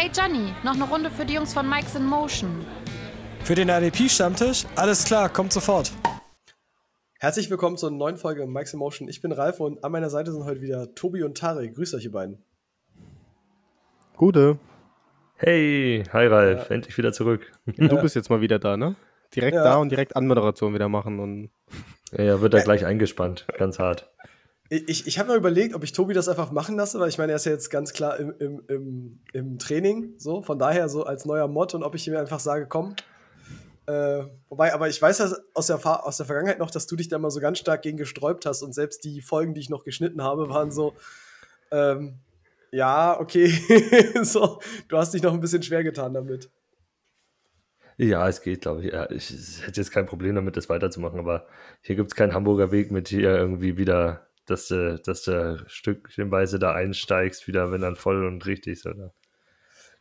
Hey Johnny, noch eine Runde für die Jungs von Mike's in Motion. Für den RDP-Stammtisch? Alles klar, kommt sofort. Herzlich willkommen zur neuen Folge Mike's in Motion. Ich bin Ralf und an meiner Seite sind heute wieder Tobi und Tarek. Grüßt euch, ihr beiden. Gute. Hey, hi Ralf, ja. endlich wieder zurück. Du bist jetzt mal wieder da, ne? Direkt ja. da und direkt Anmoderation wieder machen und. Ja, wird da gleich eingespannt, ganz hart. Ich, ich habe mir überlegt, ob ich Tobi das einfach machen lasse, weil ich meine, er ist ja jetzt ganz klar im, im, im, im Training, so, von daher so als neuer Mod und ob ich ihm einfach sage, komm. Äh, wobei, aber ich weiß ja aus der, aus der Vergangenheit noch, dass du dich da mal so ganz stark gegen gesträubt hast und selbst die Folgen, die ich noch geschnitten habe, waren so, ähm, ja, okay, so, du hast dich noch ein bisschen schwer getan damit. Ja, es geht, glaube ich. Ja, ich, ich hätte jetzt kein Problem damit, das weiterzumachen, aber hier gibt es keinen Hamburger Weg mit hier irgendwie wieder dass du, dass du stückchenweise da einsteigst, wieder, wenn dann voll und richtig ist, oder?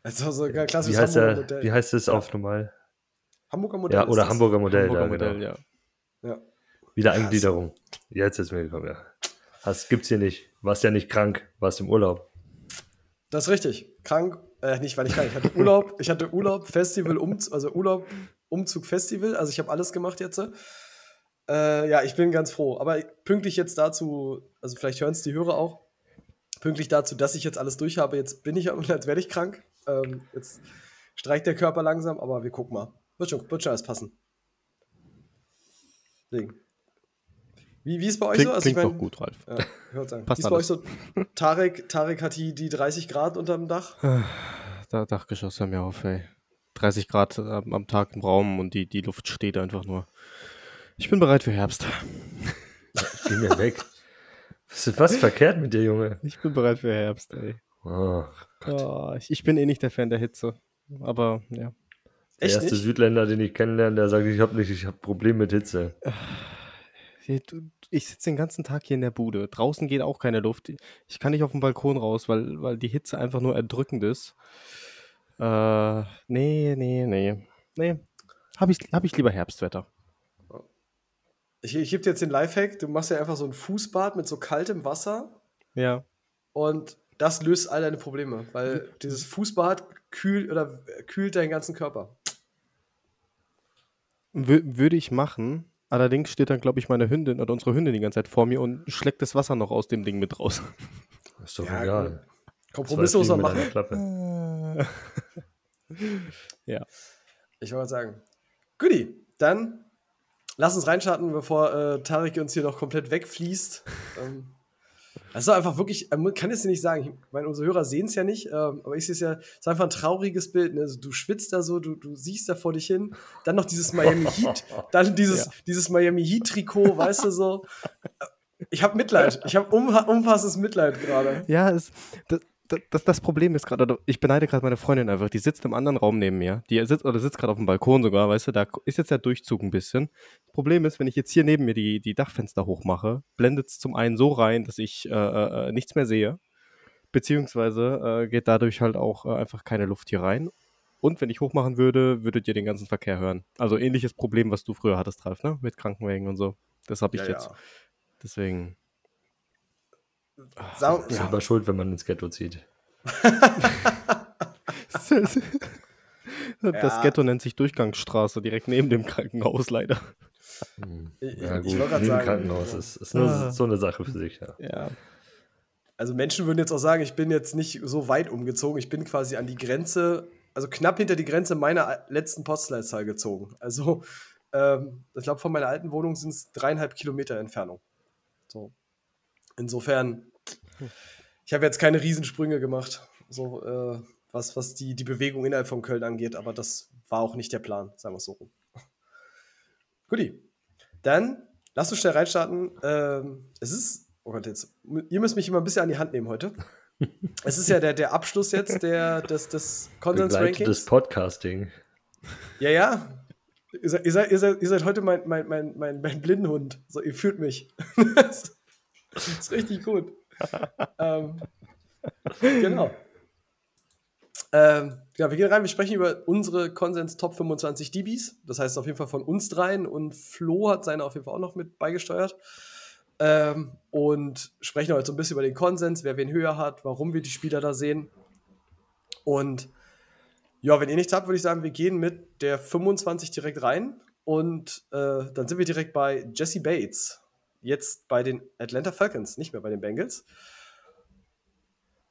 Also so ein klassisches wie heißt Hamburger der, Modell. Wie heißt das ja. auf normal? Hamburger Modell. Ja, oder Hamburger Modell. Hamburger ja, Modell, genau. ja. ja. Wieder Eingliederung. Jetzt ist mir gekommen, ja. Das gibt's hier nicht. Warst ja nicht krank, warst im Urlaub. Das ist richtig. Krank, äh, nicht, weil ich krank. Ich hatte Urlaub, ich hatte Urlaub, Festival, Umzug, also Urlaub, Umzug, Festival. Also ich habe alles gemacht jetzt. Äh, ja, ich bin ganz froh. Aber pünktlich jetzt dazu, also vielleicht hören es die Hörer auch, pünktlich dazu, dass ich jetzt alles durch habe. Jetzt bin ich, als werde ich krank. Ähm, jetzt streikt der Körper langsam, aber wir gucken mal. Wird schon, wird schon alles passen. Deswegen. Wie, wie ist bei euch klingt, so? Also klingt ich mein, doch gut, Ralf. Ja, würde sagen. Passt wie ist bei euch so? Tarek, Tarek hat die, die 30 Grad unterm Dach? Da Dachgeschoss hör mir auf, ey. 30 Grad am, am Tag im Raum und die, die Luft steht einfach nur. Ich bin bereit für Herbst. Geh mir weg. Was ist was verkehrt mit dir, Junge? Ich bin bereit für Herbst, ey. Oh, oh, ich, ich, bin eh nicht der Fan der Hitze. Aber ja. Der Echt erste nicht? Südländer, den ich kennenlerne, der sagt, ich habe nicht, ich habe Probleme mit Hitze. Ich sitze den ganzen Tag hier in der Bude. Draußen geht auch keine Luft. Ich kann nicht auf den Balkon raus, weil, weil die Hitze einfach nur erdrückend ist. Äh, nee, nee, nee. Nee. Habe ich, hab ich lieber Herbstwetter. Ich, ich gebe dir jetzt den Lifehack, du machst ja einfach so ein Fußbad mit so kaltem Wasser. Ja. Und das löst all deine Probleme, weil dieses Fußbad kühlt oder kühlt deinen ganzen Körper. W würde ich machen. Allerdings steht dann, glaube ich, meine Hündin oder unsere Hündin die ganze Zeit vor mir und schlägt das Wasser noch aus dem Ding mit raus. ist doch ja, egal. Kompromissloser machen. ja. Ich wollte sagen. Goodie, dann Lass uns reinstarten, bevor äh, Tarek uns hier noch komplett wegfließt. ähm, das ist einfach wirklich, man kann es dir nicht sagen. Ich meine, unsere Hörer sehen es ja nicht, ähm, aber ich sehe es ja, es ist einfach ein trauriges Bild. Ne? Also, du schwitzt da so, du, du siehst da vor dich hin. Dann noch dieses Miami Heat, dann dieses, ja. dieses Miami Heat-Trikot, weißt du so. Ich habe Mitleid. Ich habe um, umfassendes Mitleid gerade. Ja, es, das, das, das Problem ist gerade, ich beneide gerade meine Freundin einfach, die sitzt im anderen Raum neben mir. Die sitzt oder sitzt gerade auf dem Balkon sogar, weißt du, da ist jetzt der Durchzug ein bisschen. Das Problem ist, wenn ich jetzt hier neben mir die, die Dachfenster hochmache, blendet es zum einen so rein, dass ich äh, äh, nichts mehr sehe. Beziehungsweise äh, geht dadurch halt auch äh, einfach keine Luft hier rein. Und wenn ich hochmachen würde, würdet ihr den ganzen Verkehr hören. Also ähnliches Problem, was du früher hattest, Ralf, ne? Mit Krankenwagen und so. Das habe ich ja, jetzt. Ja. Deswegen. Sau ist ja. aber schuld, wenn man ins Ghetto zieht. das ja. Ghetto nennt sich Durchgangsstraße, direkt neben dem Krankenhaus leider. Hm. Ja, gut, neben dem Krankenhaus ist, ist nur ah. so eine Sache für sich, ja. ja. Also Menschen würden jetzt auch sagen, ich bin jetzt nicht so weit umgezogen, ich bin quasi an die Grenze, also knapp hinter die Grenze meiner letzten Postleitzahl gezogen. Also ähm, ich glaube, von meiner alten Wohnung sind es dreieinhalb Kilometer Entfernung. So. Insofern, ich habe jetzt keine Riesensprünge gemacht, so äh, was, was die, die Bewegung innerhalb von Köln angeht, aber das war auch nicht der Plan, sagen wir es so rum. Guti. Dann lass uns schnell reinstarten. Ähm, es ist, oh Gott, jetzt, ihr müsst mich immer ein bisschen an die Hand nehmen heute. es ist ja der, der Abschluss jetzt der, des, des Konsens-Rankings. des Podcasting. Ja, ja. Ihr seid, ihr seid, ihr seid, ihr seid heute mein, mein, mein, mein, mein Blindenhund. So, ihr fühlt mich. Das ist richtig gut. Ähm, genau. Ähm, ja, wir gehen rein, wir sprechen über unsere Konsens Top 25 DBs. Das heißt auf jeden Fall von uns dreien und Flo hat seine auf jeden Fall auch noch mit beigesteuert. Ähm, und sprechen heute so ein bisschen über den Konsens, wer wen höher hat, warum wir die Spieler da sehen. Und Ja, wenn ihr nichts habt, würde ich sagen, wir gehen mit der 25 direkt rein. Und äh, dann sind wir direkt bei Jesse Bates. Jetzt bei den Atlanta Falcons, nicht mehr bei den Bengals.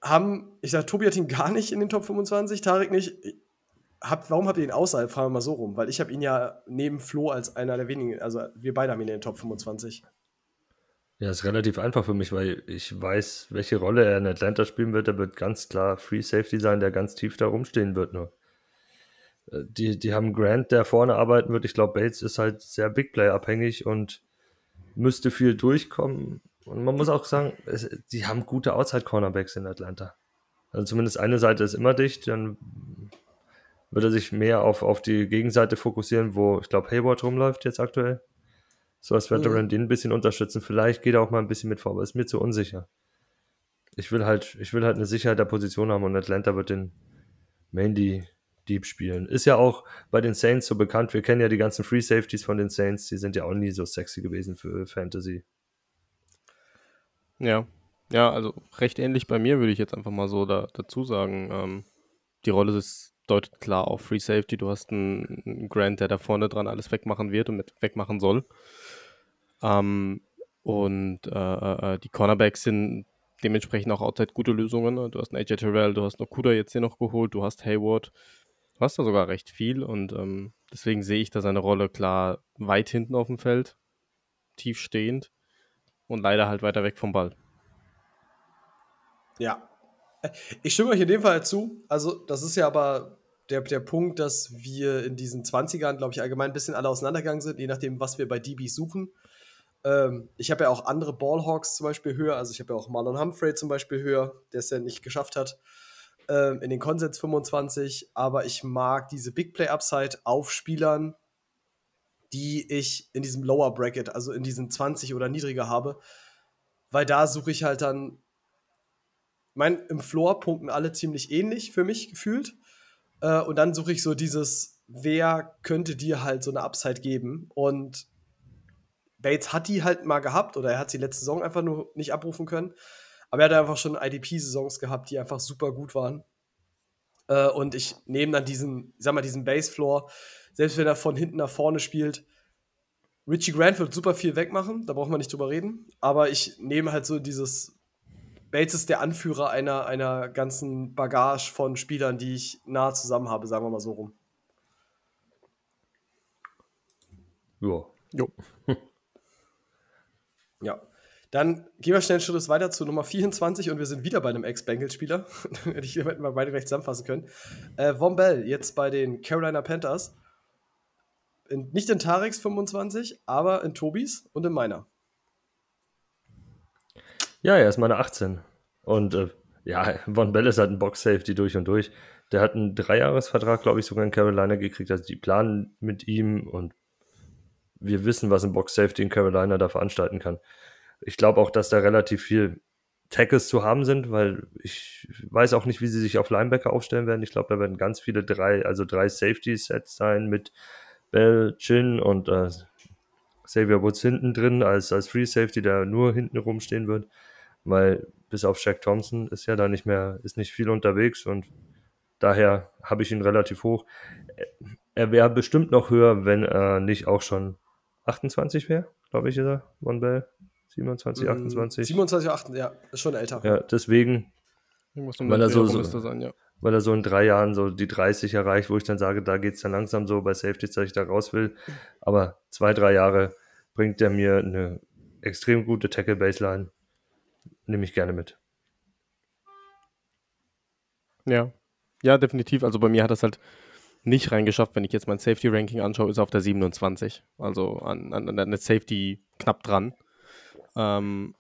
Haben, ich sage, Tobi hat ihn gar nicht in den Top 25, Tarek nicht. Habt, warum habt ihr ihn außerhalb? Fragen wir mal so rum. Weil ich habe ihn ja neben Flo als einer der wenigen, also wir beide haben ihn in den Top 25. Ja, ist relativ einfach für mich, weil ich weiß, welche Rolle er in Atlanta spielen wird. Er wird ganz klar Free Safety sein, der ganz tief da rumstehen wird nur. Äh, die, die haben Grant, der vorne arbeiten wird. Ich glaube, Bates ist halt sehr Big Play abhängig und müsste viel durchkommen. Und man muss auch sagen, es, die haben gute Outside Cornerbacks in Atlanta. Also zumindest eine Seite ist immer dicht, dann wird er sich mehr auf, auf die Gegenseite fokussieren, wo ich glaube Hayward rumläuft jetzt aktuell. So als Veteran mhm. den ein bisschen unterstützen. Vielleicht geht er auch mal ein bisschen mit vor, aber ist mir zu unsicher. Ich will halt, ich will halt eine Sicherheit der Position haben und Atlanta wird den mainly Deep spielen. Ist ja auch bei den Saints so bekannt. Wir kennen ja die ganzen Free Safeties von den Saints. Die sind ja auch nie so sexy gewesen für Fantasy. Ja, ja, also recht ähnlich bei mir würde ich jetzt einfach mal so da, dazu sagen. Ähm, die Rolle ist deutet klar auf Free Safety. Du hast einen, einen Grant, der da vorne dran alles wegmachen wird und mit wegmachen soll. Ähm, und äh, äh, äh, die Cornerbacks sind dementsprechend auch outside gute Lösungen. Ne? Du hast einen AJ Terrell, du hast noch Kuda jetzt hier noch geholt, du hast Hayward. Du hast da sogar recht viel und ähm, deswegen sehe ich da seine Rolle klar weit hinten auf dem Feld, tief stehend und leider halt weiter weg vom Ball. Ja. Ich stimme euch in dem Fall zu. Also, das ist ja aber der, der Punkt, dass wir in diesen 20ern, glaube ich, allgemein ein bisschen alle auseinandergegangen sind, je nachdem, was wir bei DBs suchen. Ähm, ich habe ja auch andere Ballhawks zum Beispiel höher, also ich habe ja auch Marlon Humphrey zum Beispiel höher, der es ja nicht geschafft hat ähm, in den Konsens 25, aber ich mag diese Big Play Upside auf Spielern, die ich in diesem Lower Bracket, also in diesen 20 oder niedriger habe, weil da suche ich halt dann, mein, im Floor punkten alle ziemlich ähnlich für mich gefühlt. Äh, und dann suche ich so dieses, wer könnte dir halt so eine Upside geben? Und Bates hat die halt mal gehabt oder er hat sie letzte Saison einfach nur nicht abrufen können. Aber er hat einfach schon IDP-Saisons gehabt, die einfach super gut waren. Äh, und ich nehme dann diesen, ich sag mal, diesen Basefloor, selbst wenn er von hinten nach vorne spielt. Richie Grant wird super viel wegmachen, da braucht man nicht drüber reden. Aber ich nehme halt so dieses. Bates ist der Anführer einer, einer ganzen Bagage von Spielern, die ich nah zusammen habe, sagen wir mal so rum. Ja. Jo. ja. Dann gehen wir schnell einen Schritt weiter zu Nummer 24 und wir sind wieder bei einem Ex-Bengals-Spieler. Hätte ich hätten wir beide gleich zusammenfassen können. Äh, Von Bell, jetzt bei den Carolina Panthers. In, nicht in Tareks 25, aber in Tobis und in meiner. Ja, er ist meine 18. Und äh, ja, Von Bell ist halt ein Box-Safety durch und durch. Der hat einen Dreijahresvertrag, glaube ich, sogar in Carolina gekriegt. Also die planen mit ihm und wir wissen, was ein Box-Safety in Carolina da veranstalten kann. Ich glaube auch, dass da relativ viel Tackles zu haben sind, weil ich weiß auch nicht, wie sie sich auf Linebacker aufstellen werden. Ich glaube, da werden ganz viele drei, also drei Safety-Sets sein mit Bell, Chin und äh, Xavier Woods hinten drin als, als Free Safety, der nur hinten rumstehen wird, weil bis auf Shaq Thompson ist ja da nicht mehr, ist nicht viel unterwegs und daher habe ich ihn relativ hoch. Er wäre bestimmt noch höher, wenn er nicht auch schon 28 wäre, glaube ich, ist er, Von Bell. 27, 28. 27, 28, ja, ist schon älter. Ja, deswegen, weil er, so, so sein, ja. weil er so in drei Jahren so die 30 erreicht, wo ich dann sage, da geht es dann langsam so bei Safety, dass ich da raus will. Aber zwei, drei Jahre bringt er mir eine extrem gute Tackle-Baseline. Nehme ich gerne mit. Ja. Ja, definitiv. Also bei mir hat das halt nicht reingeschafft. Wenn ich jetzt mein Safety-Ranking anschaue, ist er auf der 27. Also an, an, an der Safety knapp dran. Ähm,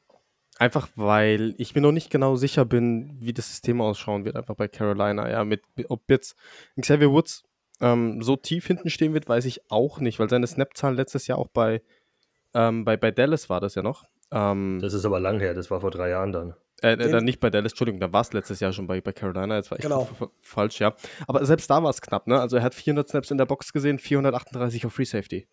einfach weil ich mir noch nicht genau sicher bin, wie das System ausschauen wird, einfach bei Carolina. Ja, mit, ob jetzt Xavier Woods ähm, so tief hinten stehen wird, weiß ich auch nicht, weil seine Snap-Zahl letztes Jahr auch bei, ähm, bei, bei Dallas war das ja noch. Ähm, das ist aber lang her, das war vor drei Jahren dann. Äh, äh dann nicht bei Dallas, Entschuldigung, da war es letztes Jahr schon bei, bei Carolina, jetzt war ich genau. falsch, ja. Aber selbst da war es knapp, ne? Also er hat 400 Snaps in der Box gesehen, 438 auf Free Safety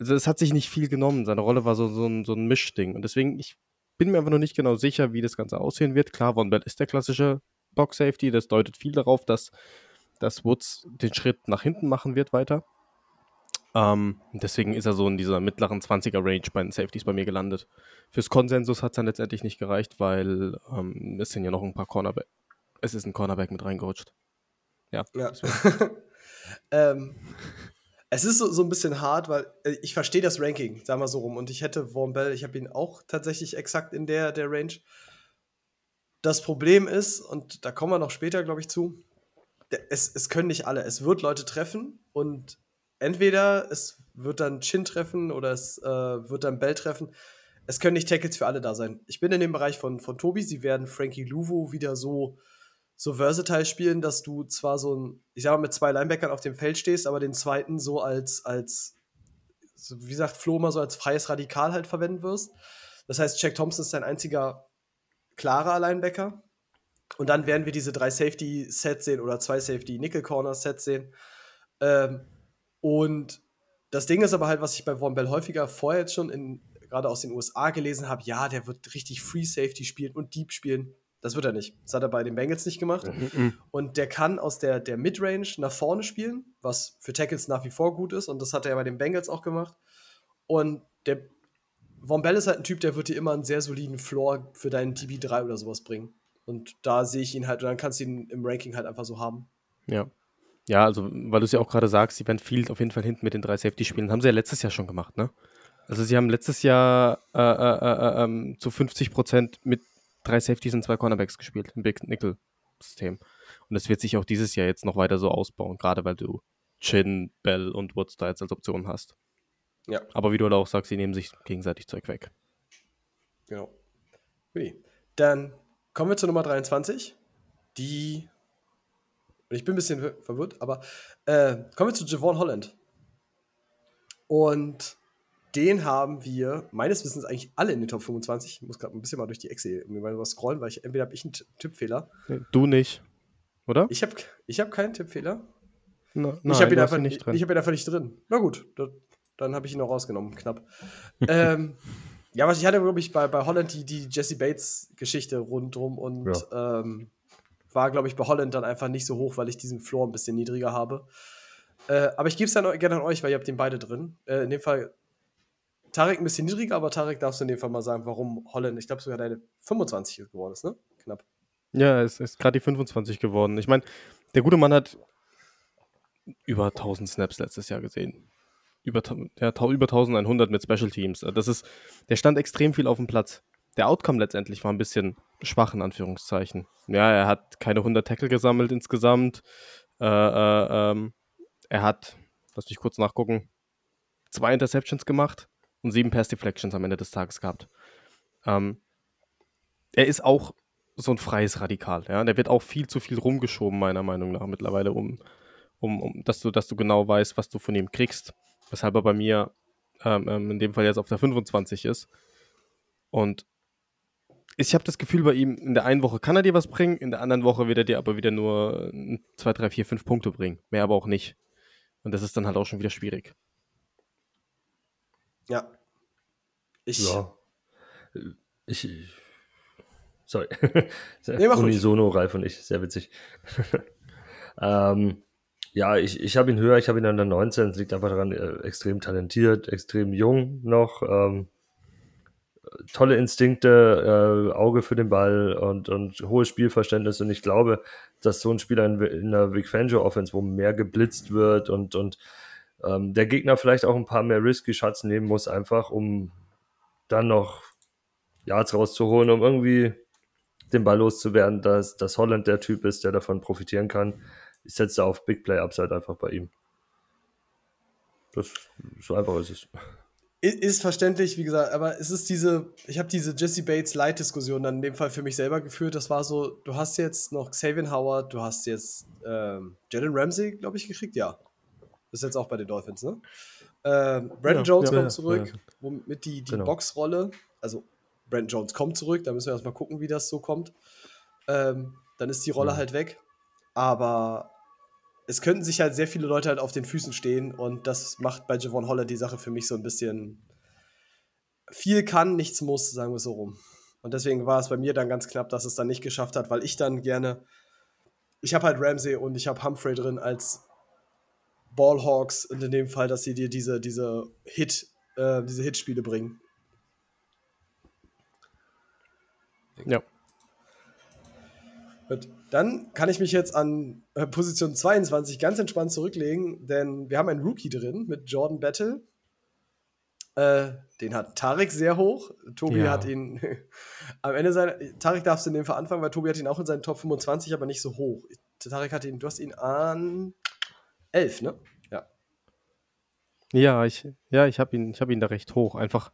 also es hat sich nicht viel genommen. Seine Rolle war so, so, ein, so ein Mischding. Und deswegen, ich bin mir einfach noch nicht genau sicher, wie das Ganze aussehen wird. Klar, Von Bell ist der klassische Box Safety. Das deutet viel darauf, dass dass Woods den Schritt nach hinten machen wird weiter. Ähm, deswegen ist er so in dieser mittleren 20er-Range bei den Safeties bei mir gelandet. Fürs Konsensus hat es dann letztendlich nicht gereicht, weil ähm, es sind ja noch ein paar Cornerback. Es ist ein Cornerback mit reingerutscht. Ja. Ja. ähm, es ist so, so ein bisschen hart, weil äh, ich verstehe das Ranking, sagen wir so rum. Und ich hätte Vaughn Bell, ich habe ihn auch tatsächlich exakt in der, der Range. Das Problem ist, und da kommen wir noch später, glaube ich, zu, es, es können nicht alle. Es wird Leute treffen und entweder es wird dann Chin treffen oder es äh, wird dann Bell treffen. Es können nicht Tackles für alle da sein. Ich bin in dem Bereich von, von Tobi. Sie werden Frankie Luvo wieder so, so versatile spielen, dass du zwar so ein, ich sag mal, mit zwei Linebackern auf dem Feld stehst, aber den zweiten so als, als so wie sagt Flo immer so als freies Radikal halt verwenden wirst. Das heißt, Jack Thompson ist dein einziger klarer Linebacker. Und dann werden wir diese drei Safety-Sets sehen oder zwei Safety-Nickel-Corner-Sets sehen. Ähm, und das Ding ist aber halt, was ich bei Von Bell häufiger vorher jetzt schon in, gerade aus den USA gelesen habe, ja, der wird richtig Free Safety spielen und Deep spielen. Das wird er nicht. Das hat er bei den Bengals nicht gemacht. Mhm. Und der kann aus der, der Midrange nach vorne spielen, was für Tackles nach wie vor gut ist. Und das hat er ja bei den Bengals auch gemacht. Und der Von Bell ist halt ein Typ, der wird dir immer einen sehr soliden Floor für deinen TB3 oder sowas bringen. Und da sehe ich ihn halt, und dann kannst du ihn im Ranking halt einfach so haben. Ja. Ja, also, weil du es ja auch gerade sagst, sie werden viel auf jeden Fall hinten mit den drei Safety spielen. Haben sie ja letztes Jahr schon gemacht, ne? Also, sie haben letztes Jahr äh, äh, äh, ähm, zu 50 Prozent mit drei Safeties und zwei Cornerbacks gespielt im Big Nickel System. Und das wird sich auch dieses Jahr jetzt noch weiter so ausbauen, gerade weil du Chin, Bell und Woods da jetzt als Option hast. Ja. Aber wie du halt auch sagst, sie nehmen sich gegenseitig Zeug weg. Genau. Okay. Dann kommen wir zur Nummer 23. Die und ich bin ein bisschen verwirrt, aber äh, kommen wir zu Javon Holland. Und den haben wir meines Wissens eigentlich alle in den Top 25. Ich muss gerade ein bisschen mal durch die Excel mal scrollen, weil ich entweder habe ich einen Tippfehler. Du nicht, oder? Ich habe ich hab keinen Tippfehler. Na, ich habe ihn, einfach nicht drin. Ich hab ihn einfach nicht drin. Na gut, da, dann habe ich ihn noch rausgenommen, knapp. ähm, ja, was ich hatte, glaube ich, bei, bei Holland die, die Jesse Bates-Geschichte rundrum und ja. ähm, war, glaube ich, bei Holland dann einfach nicht so hoch, weil ich diesen Floor ein bisschen niedriger habe. Äh, aber ich gebe es dann gerne an euch, weil ihr habt den beide drin. Äh, in dem Fall Tarek ein bisschen niedriger, aber Tarek darfst du in dem Fall mal sagen, warum Holland, ich glaube sogar deine 25 geworden ist, ne? Knapp. Ja, es ist gerade die 25 geworden. Ich meine, der gute Mann hat über 1000 Snaps letztes Jahr gesehen. Über, ja, über 1100 mit Special Teams. Das ist, der stand extrem viel auf dem Platz der Outcome letztendlich war ein bisschen schwach, in Anführungszeichen. Ja, er hat keine 100 Tackle gesammelt insgesamt. Äh, äh, ähm, er hat, lass mich kurz nachgucken, zwei Interceptions gemacht und sieben Pass Deflections am Ende des Tages gehabt. Ähm, er ist auch so ein freies Radikal. Ja? Der wird auch viel zu viel rumgeschoben, meiner Meinung nach, mittlerweile, um, um, um dass, du, dass du genau weißt, was du von ihm kriegst. Weshalb er bei mir ähm, ähm in dem Fall jetzt auf der 25 ist. Und ich habe das Gefühl bei ihm, in der einen Woche kann er dir was bringen, in der anderen Woche wird er dir aber wieder nur 2, 3, 4, 5 Punkte bringen. Mehr aber auch nicht. Und das ist dann halt auch schon wieder schwierig. Ja. Ich. Ja. Ich. Sorry. nee, Unisono, Ralf und ich. Sehr witzig. ähm, ja, ich, ich habe ihn höher, ich habe ihn an der 19. Das liegt einfach daran, äh, extrem talentiert, extrem jung noch. Ähm, tolle Instinkte, äh, Auge für den Ball und, und hohes Spielverständnis. Und ich glaube, dass so ein Spieler in, in der Vic Fangio Offense, wo mehr geblitzt wird und, und ähm, der Gegner vielleicht auch ein paar mehr risky Shots nehmen muss, einfach um dann noch Yards rauszuholen, um irgendwie den Ball loszuwerden, dass, dass Holland der Typ ist, der davon profitieren kann. Ich setze auf Big Play Upside einfach bei ihm. Das, so einfach ist es. Ist verständlich, wie gesagt, aber es ist diese, ich habe diese Jesse Bates Light-Diskussion dann in dem Fall für mich selber geführt. Das war so, du hast jetzt noch Xavier Howard, du hast jetzt ähm, Jalen Ramsey, glaube ich, gekriegt, ja. Das ist jetzt auch bei den Dolphins, ne? Ähm, Brandon ja, Jones ja, kommt zurück, ja. womit die, die genau. Boxrolle, also Brandon Jones kommt zurück, da müssen wir erstmal gucken, wie das so kommt. Ähm, dann ist die Rolle mhm. halt weg. Aber es könnten sich halt sehr viele Leute halt auf den Füßen stehen und das macht bei Javon Holler die Sache für mich so ein bisschen viel kann, nichts muss, sagen wir so rum. Und deswegen war es bei mir dann ganz knapp, dass es dann nicht geschafft hat, weil ich dann gerne ich habe halt Ramsey und ich habe Humphrey drin als Ballhawks und in dem Fall, dass sie dir diese, diese Hit, äh, diese Hitspiele bringen. Ja. Gut. Dann kann ich mich jetzt an äh, Position 22 ganz entspannt zurücklegen, denn wir haben einen Rookie drin mit Jordan Battle. Äh, den hat Tarek sehr hoch. Tobi Ja. hat ihn am Ende seiner. Tarek darfst du in dem Fall anfangen, weil Tobi hat ihn auch in seinen Top 25, aber nicht so hoch. Tarek hat ihn, du hast ihn an 11, ne? Ja. Ja, ich, ja, ich habe ihn, hab ihn da recht hoch. Einfach,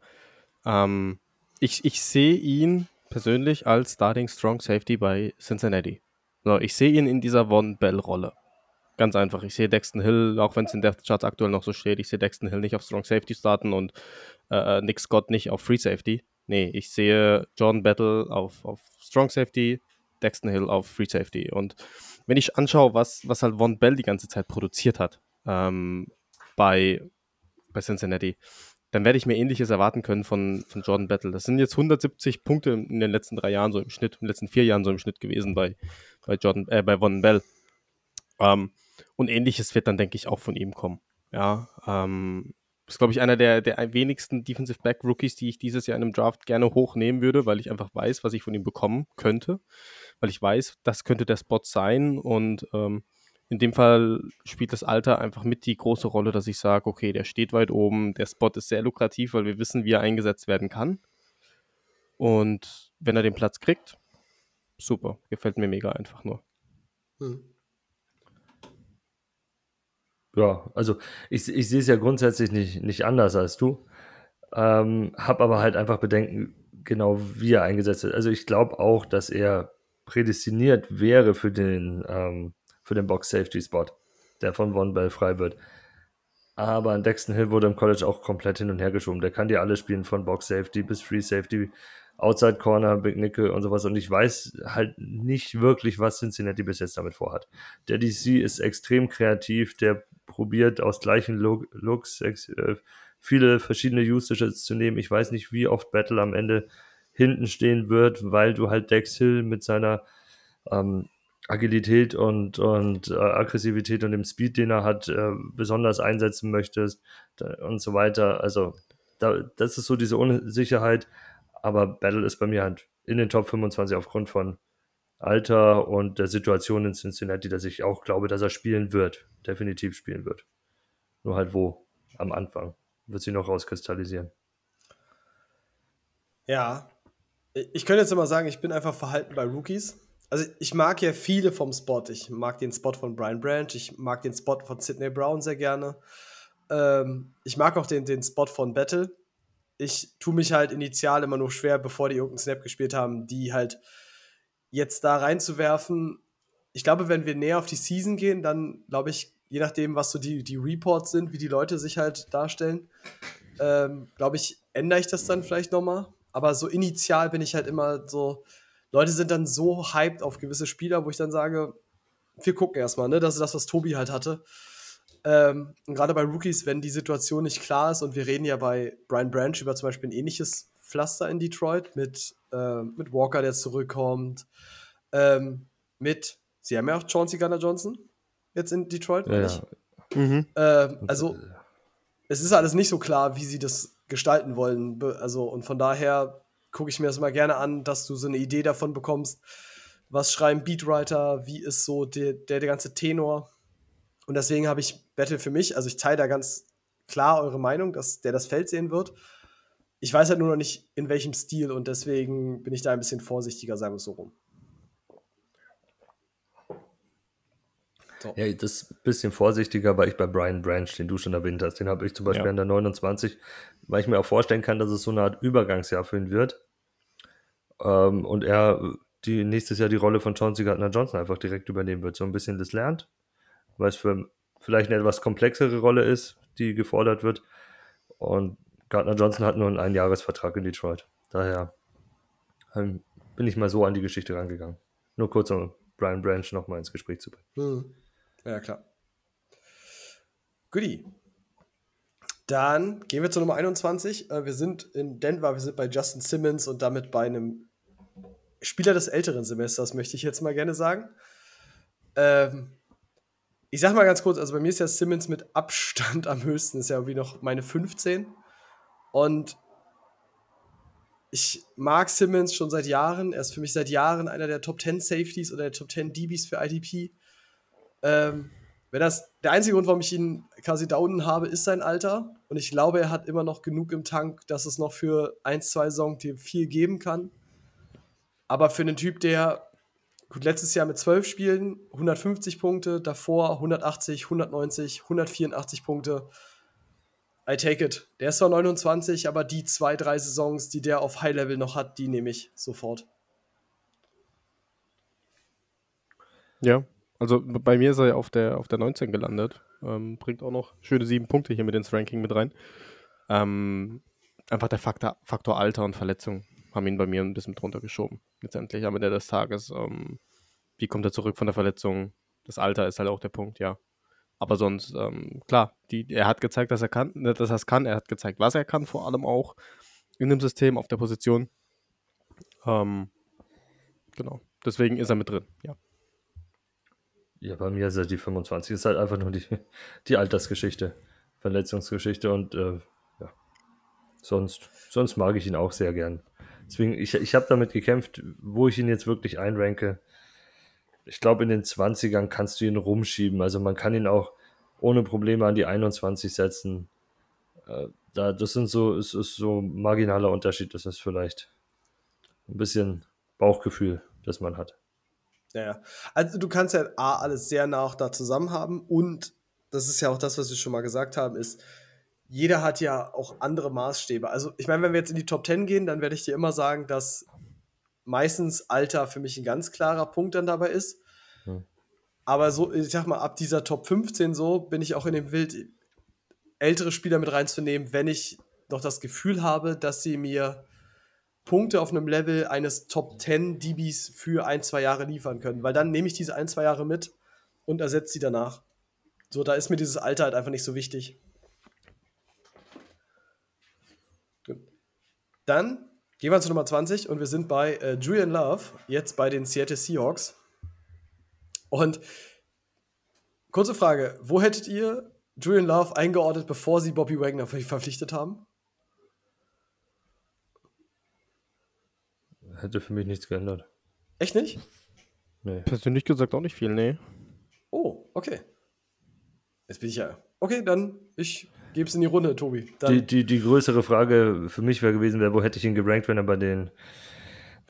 ähm, ich, ich sehe ihn persönlich als Starting Strong Safety bei Cincinnati. So, ich sehe ihn in dieser Von Bell-Rolle. Ganz einfach. Ich sehe Dexton Hill, auch wenn es in Death Charts aktuell noch so steht, ich sehe Dexton Hill nicht auf Strong Safety starten und äh, Nick Scott nicht auf Free Safety. Nee, ich sehe Jordan Battle auf, auf Strong Safety, Dexton Hill auf Free Safety. Und wenn ich anschaue, was, was halt Von Bell die ganze Zeit produziert hat ähm, bei, bei Cincinnati, dann werde ich mir ähnliches erwarten können von, von Jordan Battle. Das sind jetzt 170 Punkte in den letzten drei Jahren so im Schnitt, in den letzten vier Jahren so im Schnitt gewesen bei, bei Jordan, äh, bei Von Bell. Ähm, und ähnliches wird dann, denke ich, auch von ihm kommen. Ja, ähm, ist, glaube ich, einer der, der wenigsten Defensive Back Rookies, die ich dieses Jahr in einem Draft gerne hochnehmen würde, weil ich einfach weiß, was ich von ihm bekommen könnte. Weil ich weiß, das könnte der Spot sein. Und ähm, in dem Fall spielt das Alter einfach mit die große Rolle, dass ich sage, okay, der steht weit oben, der Spot ist sehr lukrativ, weil wir wissen, wie er eingesetzt werden kann. Und wenn er den Platz kriegt, super, gefällt mir mega einfach nur. Hm. Ja, also ich, ich sehe es ja grundsätzlich nicht, nicht anders als du. Ähm, hab aber halt einfach Bedenken, genau wie er eingesetzt wird. Also ich glaube auch, dass er prädestiniert wäre für den, ähm, für den Box-Safety-Spot, der von Von Bell frei wird. Aber an Dexton Hill wurde im College auch komplett hin und her geschoben. Der kann dir alle spielen, von Box-Safety bis Free-Safety, Outside Corner, Big Nickel und sowas. Und ich weiß halt nicht wirklich, was Cincinnati bis jetzt damit vorhat. Der DC ist extrem kreativ, der probiert aus gleichen Look, Looks äh, viele verschiedene Usages zu nehmen. Ich weiß nicht, wie oft Battle am Ende hinten stehen wird, weil du halt Dex Hill mit seiner ähm, Agilität und, und äh, Aggressivität und dem Speed, den er hat, äh, besonders einsetzen möchtest da, und so weiter. Also da, das ist so diese Unsicherheit. Aber Battle ist bei mir halt in den Top 25 aufgrund von Alter und der Situation in Cincinnati, dass ich auch glaube, dass er spielen wird. Definitiv spielen wird. Nur halt wo? Am Anfang. Wird sie noch rauskristallisieren. Ja. Ich könnte jetzt immer sagen, ich bin einfach verhalten bei Rookies. Also ich mag ja viele vom Spot. Ich mag den Spot von Brian Branch, ich mag den Spot von Sidney Brown sehr gerne. Ähm, ich mag auch den, den Spot von Battle. Ich tue mich halt initial immer nur schwer, bevor die irgendeinen Snap gespielt haben, die halt jetzt da reinzuwerfen. Ich glaube, wenn wir näher auf die Season gehen, dann glaube ich, je nachdem, was so die, die Reports sind, wie die Leute sich halt darstellen, ähm, glaube ich, ändere ich das dann vielleicht nochmal. Aber so initial bin ich halt immer so, Leute sind dann so hyped auf gewisse Spieler, wo ich dann sage, wir gucken erstmal, ne? Das ist das, was Tobi halt hatte. Ähm, und gerade bei Rookies, wenn die Situation nicht klar ist, und wir reden ja bei Brian Branch über zum Beispiel ein ähnliches Pflaster in Detroit mit, äh, mit Walker, der zurückkommt, ähm, mit, sie haben ja auch Chauncey Gunner Johnson jetzt in Detroit, Ja, ja. Mhm. Ähm, also, es ist alles nicht so klar, wie sie das gestalten wollen. Also, und von daher gucke ich mir das mal gerne an, dass du so eine Idee davon bekommst, was schreiben Beatwriter, wie ist so der, der, der ganze Tenor. Und deswegen habe ich Battle für mich, also ich teile da ganz klar eure Meinung, dass der das Feld sehen wird. Ich weiß halt nur noch nicht, in welchem Stil und deswegen bin ich da ein bisschen vorsichtiger, sagen wir es so rum. Ja, das ist ein bisschen vorsichtiger, weil ich bei Brian Branch, den du schon erwähnt hast, den habe ich zum Beispiel Ja. an der 29, weil ich mir auch vorstellen kann, dass es so eine Art Übergangsjahr für ihn wird. Ähm, und er die nächstes Jahr die Rolle von Chauncey Gardner Johnson einfach direkt übernehmen wird. So ein bisschen das lernt, weil es für vielleicht eine etwas komplexere Rolle ist, die gefordert wird. Und Gardner Johnson hat nur einen Einjahresvertrag in Detroit. Daher ähm, bin ich mal so an die Geschichte rangegangen. Nur kurz, um Brian Branch nochmal ins Gespräch zu bringen. Hm. Ja, klar. Goodie. Dann gehen wir zur Nummer 21. Äh, wir sind in Denver, wir sind bei Justin Simmons und damit bei einem Spieler des älteren Semesters, möchte ich jetzt mal gerne sagen. Ähm, ich sag mal ganz kurz, also bei mir ist ja Simmons mit Abstand am höchsten, ist ja wie noch meine 15. Und ich mag Simmons schon seit Jahren. Er ist für mich seit Jahren einer der Top 10 Safeties oder der Top 10 DBs für IDP. Ähm, wenn das der einzige Grund, warum ich ihn quasi da unten habe, ist sein Alter. Und ich glaube, er hat immer noch genug im Tank, dass es noch für ein, zwei Saisons viel geben kann. Aber für einen Typ, der gut letztes Jahr mit 12 Spielen 150 Punkte, davor 180, 190, 184 Punkte. I take it. Der ist zwar 29, aber die zwei, drei Saisons, die der auf High Level noch hat, die nehme ich sofort. Ja, also bei mir ist er auf der, auf der 19 gelandet. Ähm, bringt auch noch schöne sieben Punkte hier mit ins Ranking mit rein. Ähm, einfach der Faktor, Faktor Alter und Verletzung haben ihn bei mir ein bisschen drunter geschoben. Letztendlich am Ende des Tages. Ähm, wie kommt er zurück von der Verletzung? Das Alter ist halt auch der Punkt, ja. Aber sonst, ähm, klar, die, er hat gezeigt, dass er kann, ne, dass er es kann. Er hat gezeigt, was er kann, vor allem auch in dem System, auf der Position. Ähm, genau. Deswegen ist er mit drin, ja. Ja, bei mir ist er die 25. Ist halt einfach nur die, die Altersgeschichte, Verletzungsgeschichte und äh, ja. Sonst, sonst mag ich ihn auch sehr gern. Deswegen, ich, ich habe damit gekämpft, wo ich ihn jetzt wirklich einranke. Ich glaube, in den 20ern kannst du ihn rumschieben. Also man kann ihn auch ohne Probleme an die 21 setzen. Äh, da, das sind so, ist, ist so ein marginaler Unterschied. Das ist vielleicht ein bisschen Bauchgefühl, das man hat. Ja, ja. Also du kannst ja A, alles sehr nah auch da zusammen haben und das ist ja auch das, was wir schon mal gesagt haben, ist, jeder hat ja auch andere Maßstäbe. Also ich meine, wenn wir jetzt in die Top 10 gehen, dann werde ich dir immer sagen, dass meistens Alter für mich ein ganz klarer Punkt dann dabei ist. Hm. Aber so, ich sag mal, ab dieser Top 15 so bin ich auch in dem Wild, ältere Spieler mit reinzunehmen, wenn ich noch das Gefühl habe, dass sie mir Punkte auf einem Level eines Top 10 DBs für ein, zwei Jahre liefern können. Weil dann nehme ich diese ein, zwei Jahre mit und ersetze sie danach. So, da ist mir dieses Alter halt einfach nicht so wichtig. Dann gehen wir zu Nummer 20 und wir sind bei äh, Julian Love, jetzt bei den Seattle Seahawks. Und kurze Frage: Wo hättet ihr Julian Love eingeordnet, bevor sie Bobby Wagner verpflichtet haben? Hätte für mich nichts geändert. Echt nicht? Nee. Persönlich gesagt auch nicht viel, nee. Oh, okay. Jetzt bin ich ja. Okay, dann ich gebe es in die Runde, Tobi. Die, die, die größere Frage für mich wäre gewesen, wär, wo hätte ich ihn gerankt, wenn er bei den,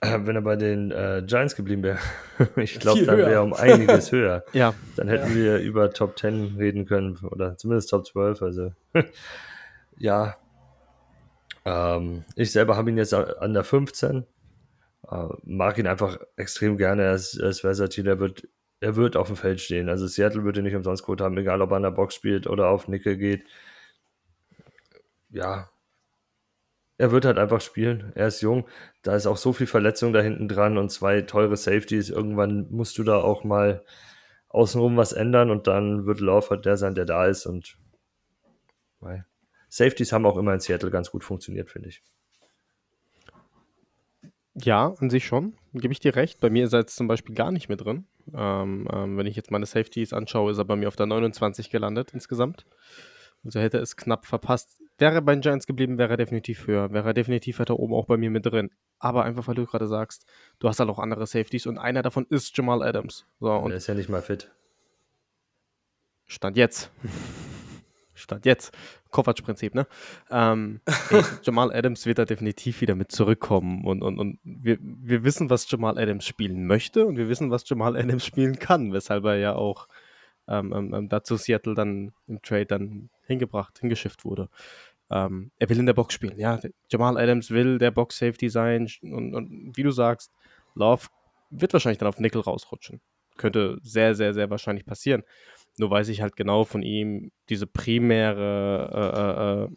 äh, wenn er bei den äh, Giants geblieben wäre. ich glaube, dann wäre er um einiges höher. Ja. Dann hätten ja. wir über Top 10 reden können oder zumindest Top 12. Also ja. Ähm, ich selber habe ihn jetzt an der 15. Äh, mag ihn einfach extrem gerne. Er ist, er ist versatil, er wird, er wird auf dem Feld stehen. Also Seattle würde nicht umsonst Code haben, egal ob er an der Box spielt oder auf Nickel geht. Ja, er wird halt einfach spielen. Er ist jung. Da ist auch so viel Verletzung da hinten dran und zwei teure Safeties. Irgendwann musst du da auch mal außenrum was ändern und dann wird Love halt der sein, der da ist. Und Safeties haben auch immer in Seattle ganz gut funktioniert, finde ich. Ja, an sich schon. Gebe ich dir recht. Bei mir ist er jetzt zum Beispiel gar nicht mit drin. Ähm, ähm, wenn ich jetzt meine Safeties anschaue, ist er bei mir auf der 29 gelandet insgesamt. Also hätte es knapp verpasst. Wäre er bei den Giants geblieben, wäre er definitiv höher. Wäre er definitiv weiter oben auch bei mir mit drin. Aber einfach, weil du gerade sagst, du hast halt auch andere Safeties und einer davon ist Jamal Adams. So, und Der ist ja nicht mal fit. Stand jetzt. Stand jetzt. Kovac-Prinzip, ne? Ähm, ey, Jamal Adams wird da definitiv wieder mit zurückkommen und, und, und wir, wir wissen, was Jamal Adams spielen möchte und wir wissen, was Jamal Adams spielen kann, weshalb er ja auch ähm, ähm, ähm dazu Seattle dann im Trade dann hingebracht, hingeschifft wurde. Ähm, er will in der Box spielen, ja. Jamal Adams will der Box-Safety sein und, und wie du sagst, Love wird wahrscheinlich dann auf Nickel rausrutschen. Könnte sehr, sehr, sehr wahrscheinlich passieren. Nur weiß ich halt genau von ihm, diese primäre äh, äh, äh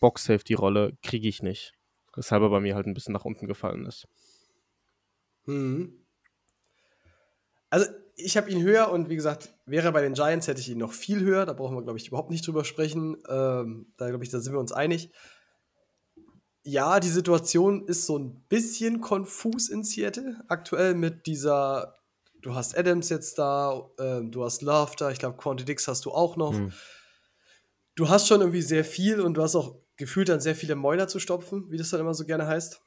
Box-Safety-Rolle kriege ich nicht. Weshalb er bei mir halt ein bisschen nach unten gefallen ist. Hm. Also, ich habe ihn höher und wie gesagt, wäre bei den Giants, hätte ich ihn noch viel höher. Da brauchen wir, glaube ich, überhaupt nicht drüber sprechen. Ähm, da, glaube ich, da sind wir uns einig. Ja, die Situation ist so ein bisschen konfus in Seattle aktuell mit dieser du hast Adams jetzt da, ähm, du hast Love da, ich glaube, Quanti Dix hast du auch noch. Hm. Du hast schon irgendwie sehr viel und du hast auch gefühlt dann sehr viele Mäuler zu stopfen, wie das dann immer so gerne heißt.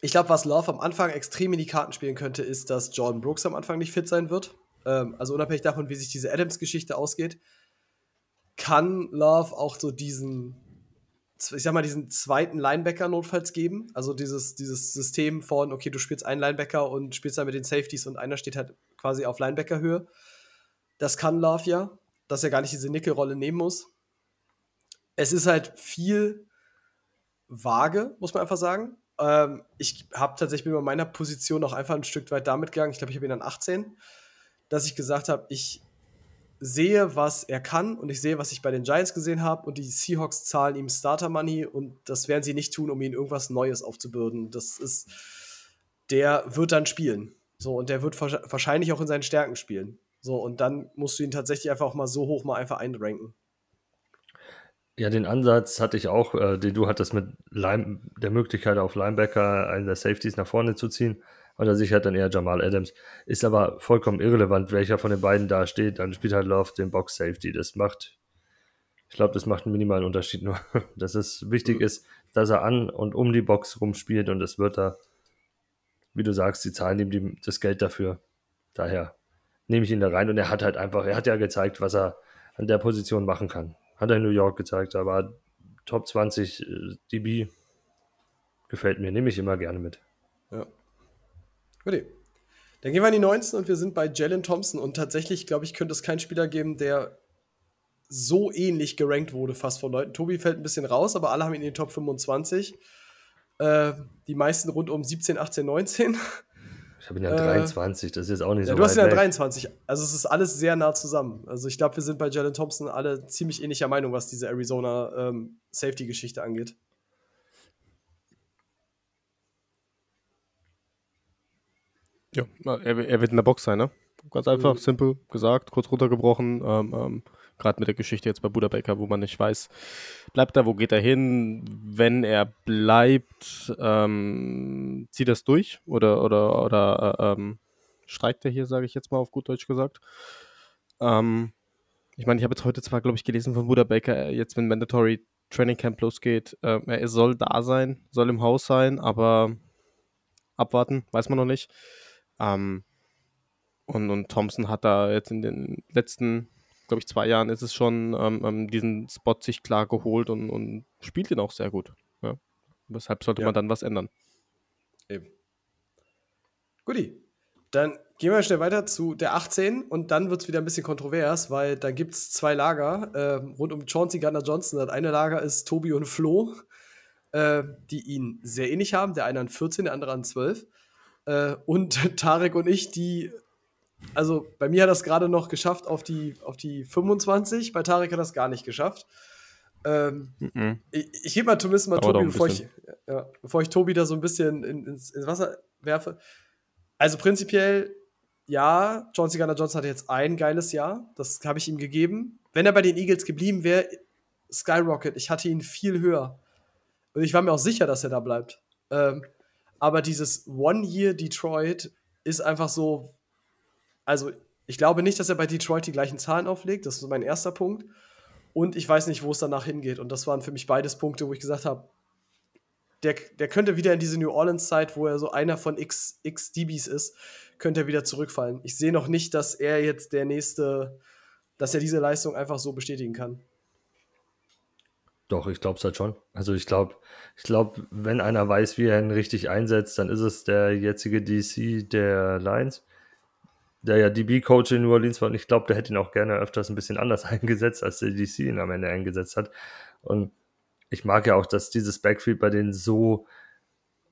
Ich glaube, was Love am Anfang extrem in die Karten spielen könnte, ist, dass Jordan Brooks am Anfang nicht fit sein wird. Ähm, also unabhängig davon, wie sich diese Adams-Geschichte ausgeht, kann Love auch so diesen, ich sag mal, diesen zweiten Linebacker notfalls geben. Also dieses, dieses System von, okay, du spielst einen Linebacker und spielst dann mit den Safeties und einer steht halt quasi auf Linebacker-Höhe. Das kann Love ja, dass er gar nicht diese Nickel-Rolle nehmen muss. Es ist halt viel vage, muss man einfach sagen. Ähm, ich habe tatsächlich bei meiner Position auch einfach ein Stück weit damit gegangen. Ich glaube, ich habe ihn dann 18, dass ich gesagt habe, ich sehe, was er kann und ich sehe, was ich bei den Giants gesehen habe und die Seahawks zahlen ihm Starter Money und das werden sie nicht tun, um ihm irgendwas Neues aufzubürden. Das ist, der wird dann spielen. So, und der wird wahrscheinlich auch in seinen Stärken spielen. So, und dann musst du ihn tatsächlich einfach auch mal so hoch mal einfach einranken. Ja, den Ansatz hatte ich auch, äh, den du hattest mit Line der Möglichkeit auf Linebacker einen der Safeties nach vorne zu ziehen. Oder sich hat dann eher Jamal Adams. Ist aber vollkommen irrelevant, welcher von den beiden da steht. Dann spielt halt Love den Box Safety. Das macht, ich glaube, das macht einen minimalen Unterschied nur. Dass es wichtig mhm. ist, dass er an und um die Box rumspielt und es wird da, wie du sagst, die zahlen ihm die, das Geld dafür. Daher nehme ich ihn da rein und er hat halt einfach, er hat ja gezeigt, was er an der Position machen kann. Hat er in New York gezeigt, aber Top 20 äh, DB gefällt mir, nehme ich immer gerne mit. Ja. Gut. Dann gehen wir in die 19 und wir sind bei Jalen Thompson und tatsächlich, glaube ich, könnte es keinen Spieler geben, der so ähnlich gerankt wurde, fast von Leuten. Tobi fällt ein bisschen raus, aber alle haben ihn in den Top 25. Äh, die meisten rund um 17, 18, 19. Ich habe ihn ja äh, 23, das ist jetzt auch nicht ja, so Du hast ihn ja 23. Also es ist alles sehr nah zusammen. Also ich glaube, wir sind bei Jalen Thompson alle ziemlich ähnlicher Meinung, was diese Arizona ähm, Safety-Geschichte angeht. Ja, er, er, wird in der Box sein, ne? Ganz einfach, mhm. simpel gesagt, kurz runtergebrochen. Ähm, ähm, Gerade mit der Geschichte jetzt bei Buda Baker, wo man nicht weiß, bleibt er, wo geht er hin? Wenn er bleibt, ähm, zieht das durch oder, oder, oder äh, ähm, streikt er hier, sage ich jetzt mal auf gut Deutsch gesagt. Ähm, ich meine, ich habe jetzt heute zwar, glaube ich, gelesen von Buda Baker, äh, jetzt wenn Mandatory Training Camp losgeht, äh, er soll da sein, soll im Haus sein, aber abwarten, weiß man noch nicht. Ähm, und, und Thompson hat da jetzt in den letzten glaube ich, zwei Jahren ist es schon, ähm, ähm, diesen Spot sich klar geholt und, und spielt ihn auch sehr gut. Ja. Weshalb sollte ja. man dann was ändern? Eben. Guti. Dann gehen wir schnell weiter zu der 18 und dann wird es wieder ein bisschen kontrovers, weil da gibt es zwei Lager äh, rund um Chauncey Gardner Johnson. Das eine Lager ist Tobi und Flo, äh, die ihn sehr ähnlich haben. Der eine an 14, der andere an 12. Äh, und Tarek und ich, die also bei mir hat er es gerade noch geschafft auf die, auf die 25, bei Tarek hat es gar nicht geschafft. Ähm, mm -mm. Ich, ich gebe mal zumindest mal Tobi, bevor ich, ja, bevor ich Tobi da so ein bisschen in, ins, ins, Wasser werfe. Also prinzipiell, ja, John C. Johnson hatte jetzt ein geiles Jahr, das habe ich ihm gegeben. Wenn er bei den Eagles geblieben wäre, Skyrocket, ich hatte ihn viel höher. Und ich war mir auch sicher, dass er da bleibt. Ähm, aber dieses One-Year Detroit ist einfach so, also ich glaube nicht, dass er bei Detroit die gleichen Zahlen auflegt. Das ist mein erster Punkt. Und ich weiß nicht, wo es danach hingeht. Und das waren für mich beides Punkte, wo ich gesagt habe, der, der könnte wieder in diese New Orleans-Zeit, wo er so einer von X, X DBs ist, könnte er wieder zurückfallen. Ich sehe noch nicht, dass er jetzt der nächste, dass er diese Leistung einfach so bestätigen kann. Doch, ich glaube es halt schon. Also ich glaube, ich glaube, wenn einer weiß, wie er ihn richtig einsetzt, dann ist es der jetzige DC der Lions der ja DB-Coach in New Orleans war und ich glaube, der hätte ihn auch gerne öfters ein bisschen anders eingesetzt, als der DC ihn am Ende eingesetzt hat. Und ich mag ja auch, dass dieses Backfield bei denen so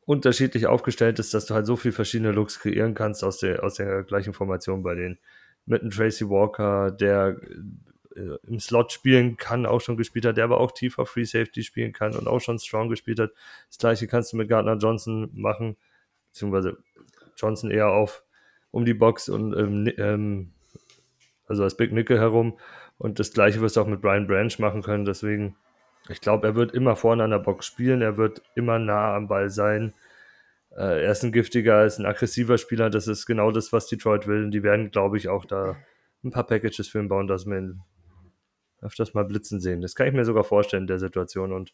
unterschiedlich aufgestellt ist, dass du halt so viele verschiedene Looks kreieren kannst aus der, aus der gleichen Formation bei denen. Mit einem Tracy Walker, der äh, im Slot spielen kann, auch schon gespielt hat, der aber auch tiefer Free Safety spielen kann und auch schon Strong gespielt hat. Das gleiche kannst du mit Gardner Johnson machen, beziehungsweise Johnson eher auf um die Box und ähm, ähm, also als Big Nickel herum. Und das gleiche wirst du auch mit Brian Branch machen können. Deswegen, ich glaube, er wird immer vorne an der Box spielen, er wird immer nah am Ball sein. Äh, er ist ein giftiger, ist ein aggressiver Spieler. Das ist genau das, was Detroit will. Und die werden, glaube ich, auch da ein paar Packages für ihn bauen, dass ihn öfters mal blitzen sehen. Das kann ich mir sogar vorstellen in der Situation. Und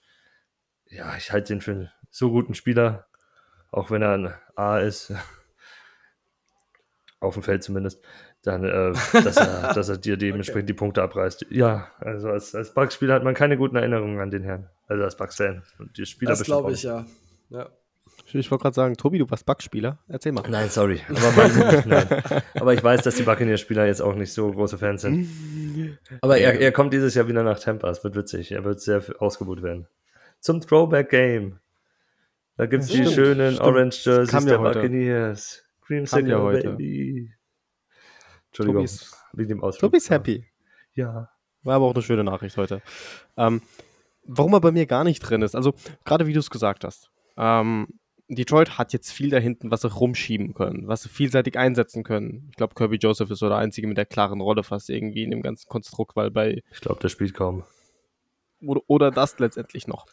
ja, ich halte ihn für einen so guten Spieler, auch wenn er ein A ist. Auf dem Feld zumindest. Dann, äh, dass, er, dass er dir dementsprechend die Punkte abreißt. Ja, also als, als Bugs-Spieler hat man keine guten Erinnerungen an den Herrn. Also als Bugs-Fan. Und die Spieler Das glaube ich, ja. ja. Ich wollte gerade sagen, Tobi, du warst Backspieler. Erzähl mal. Nein, sorry. Aber, mein, nein. aber ich weiß, dass die Buccaneers-Spieler jetzt auch nicht so große Fans sind. Aber er, er kommt dieses Jahr wieder nach Tampa. Es wird witzig. Er wird sehr ausgebucht werden. Zum Throwback-Game. Da gibt es die Stimmt, schönen stimmt. Orange Jerseys ja der heute. Buccaneers. Kam Creamsicle, ja heute. Baby. Entschuldigung, Tobi ist- wegen dem Ausflug. Tobi ist happy. Ja. War aber auch eine schöne Nachricht heute. Ähm, warum er bei mir gar nicht drin ist, also gerade wie du es gesagt hast, ähm, Detroit hat jetzt viel da hinten, was sie rumschieben können, was sie vielseitig einsetzen können. Ich glaube, Kirby Joseph ist so der Einzige mit der klaren Rolle fast irgendwie in dem ganzen Konstrukt, weil bei Ich glaube, der spielt kaum. oder, oder das letztendlich noch.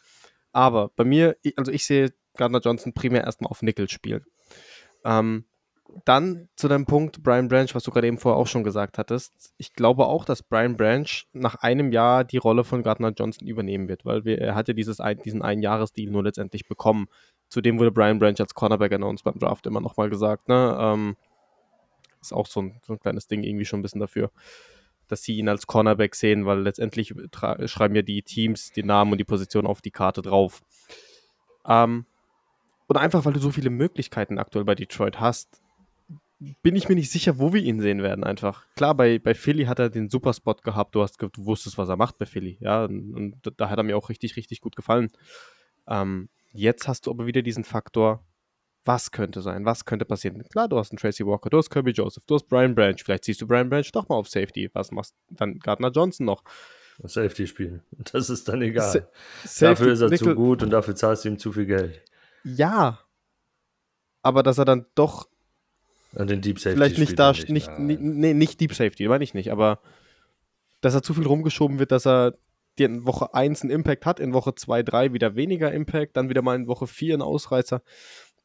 Aber bei mir, also ich sehe Gardner Johnson primär erstmal auf Nickel spielen. Ähm, dann zu deinem Punkt, Brian Branch, was du gerade eben vorher auch schon gesagt hattest. Ich glaube auch, dass Brian Branch nach einem Jahr die Rolle von Gardner Johnson übernehmen wird, weil wir, er hatte dieses ein, diesen Einjahresdeal nur letztendlich bekommen. Zudem wurde Brian Branch als Cornerback announced beim Draft immer nochmal gesagt. Ne? Ähm, ist auch so ein, so ein kleines Ding irgendwie schon ein bisschen dafür, dass sie ihn als Cornerback sehen, weil letztendlich schreiben ja die Teams den Namen und die Position auf die Karte drauf. Ähm, und einfach, weil du so viele Möglichkeiten aktuell bei Detroit hast, bin ich mir nicht sicher, wo wir ihn sehen werden einfach. Klar, bei, bei Philly hat er den Superspot gehabt, du, hast, du wusstest, was er macht bei Philly, ja, und, und da- hat er mir auch richtig, richtig gut gefallen. Ähm, jetzt hast du aber wieder diesen Faktor, was könnte sein, was könnte passieren. Klar, du hast einen Tracy Walker, du hast Kirby Joseph, du hast Brian Branch, vielleicht siehst du Brian Branch doch mal auf Safety, was machst dann Gardner Johnson noch? Safety spielen. Das ist dann egal. Sa- dafür ist er zu Nickel- gut und dafür zahlst du ihm zu viel Geld. Ja. Aber dass er dann doch Und den Deep Safety vielleicht nicht da, nicht, Nein. nicht, nee, nicht Deep Safety, meine ich nicht, aber dass er zu viel rumgeschoben wird, dass er dir in Woche 1 einen Impact hat, in Woche 2, 3 wieder weniger Impact, dann wieder mal in Woche 4 einen Ausreißer.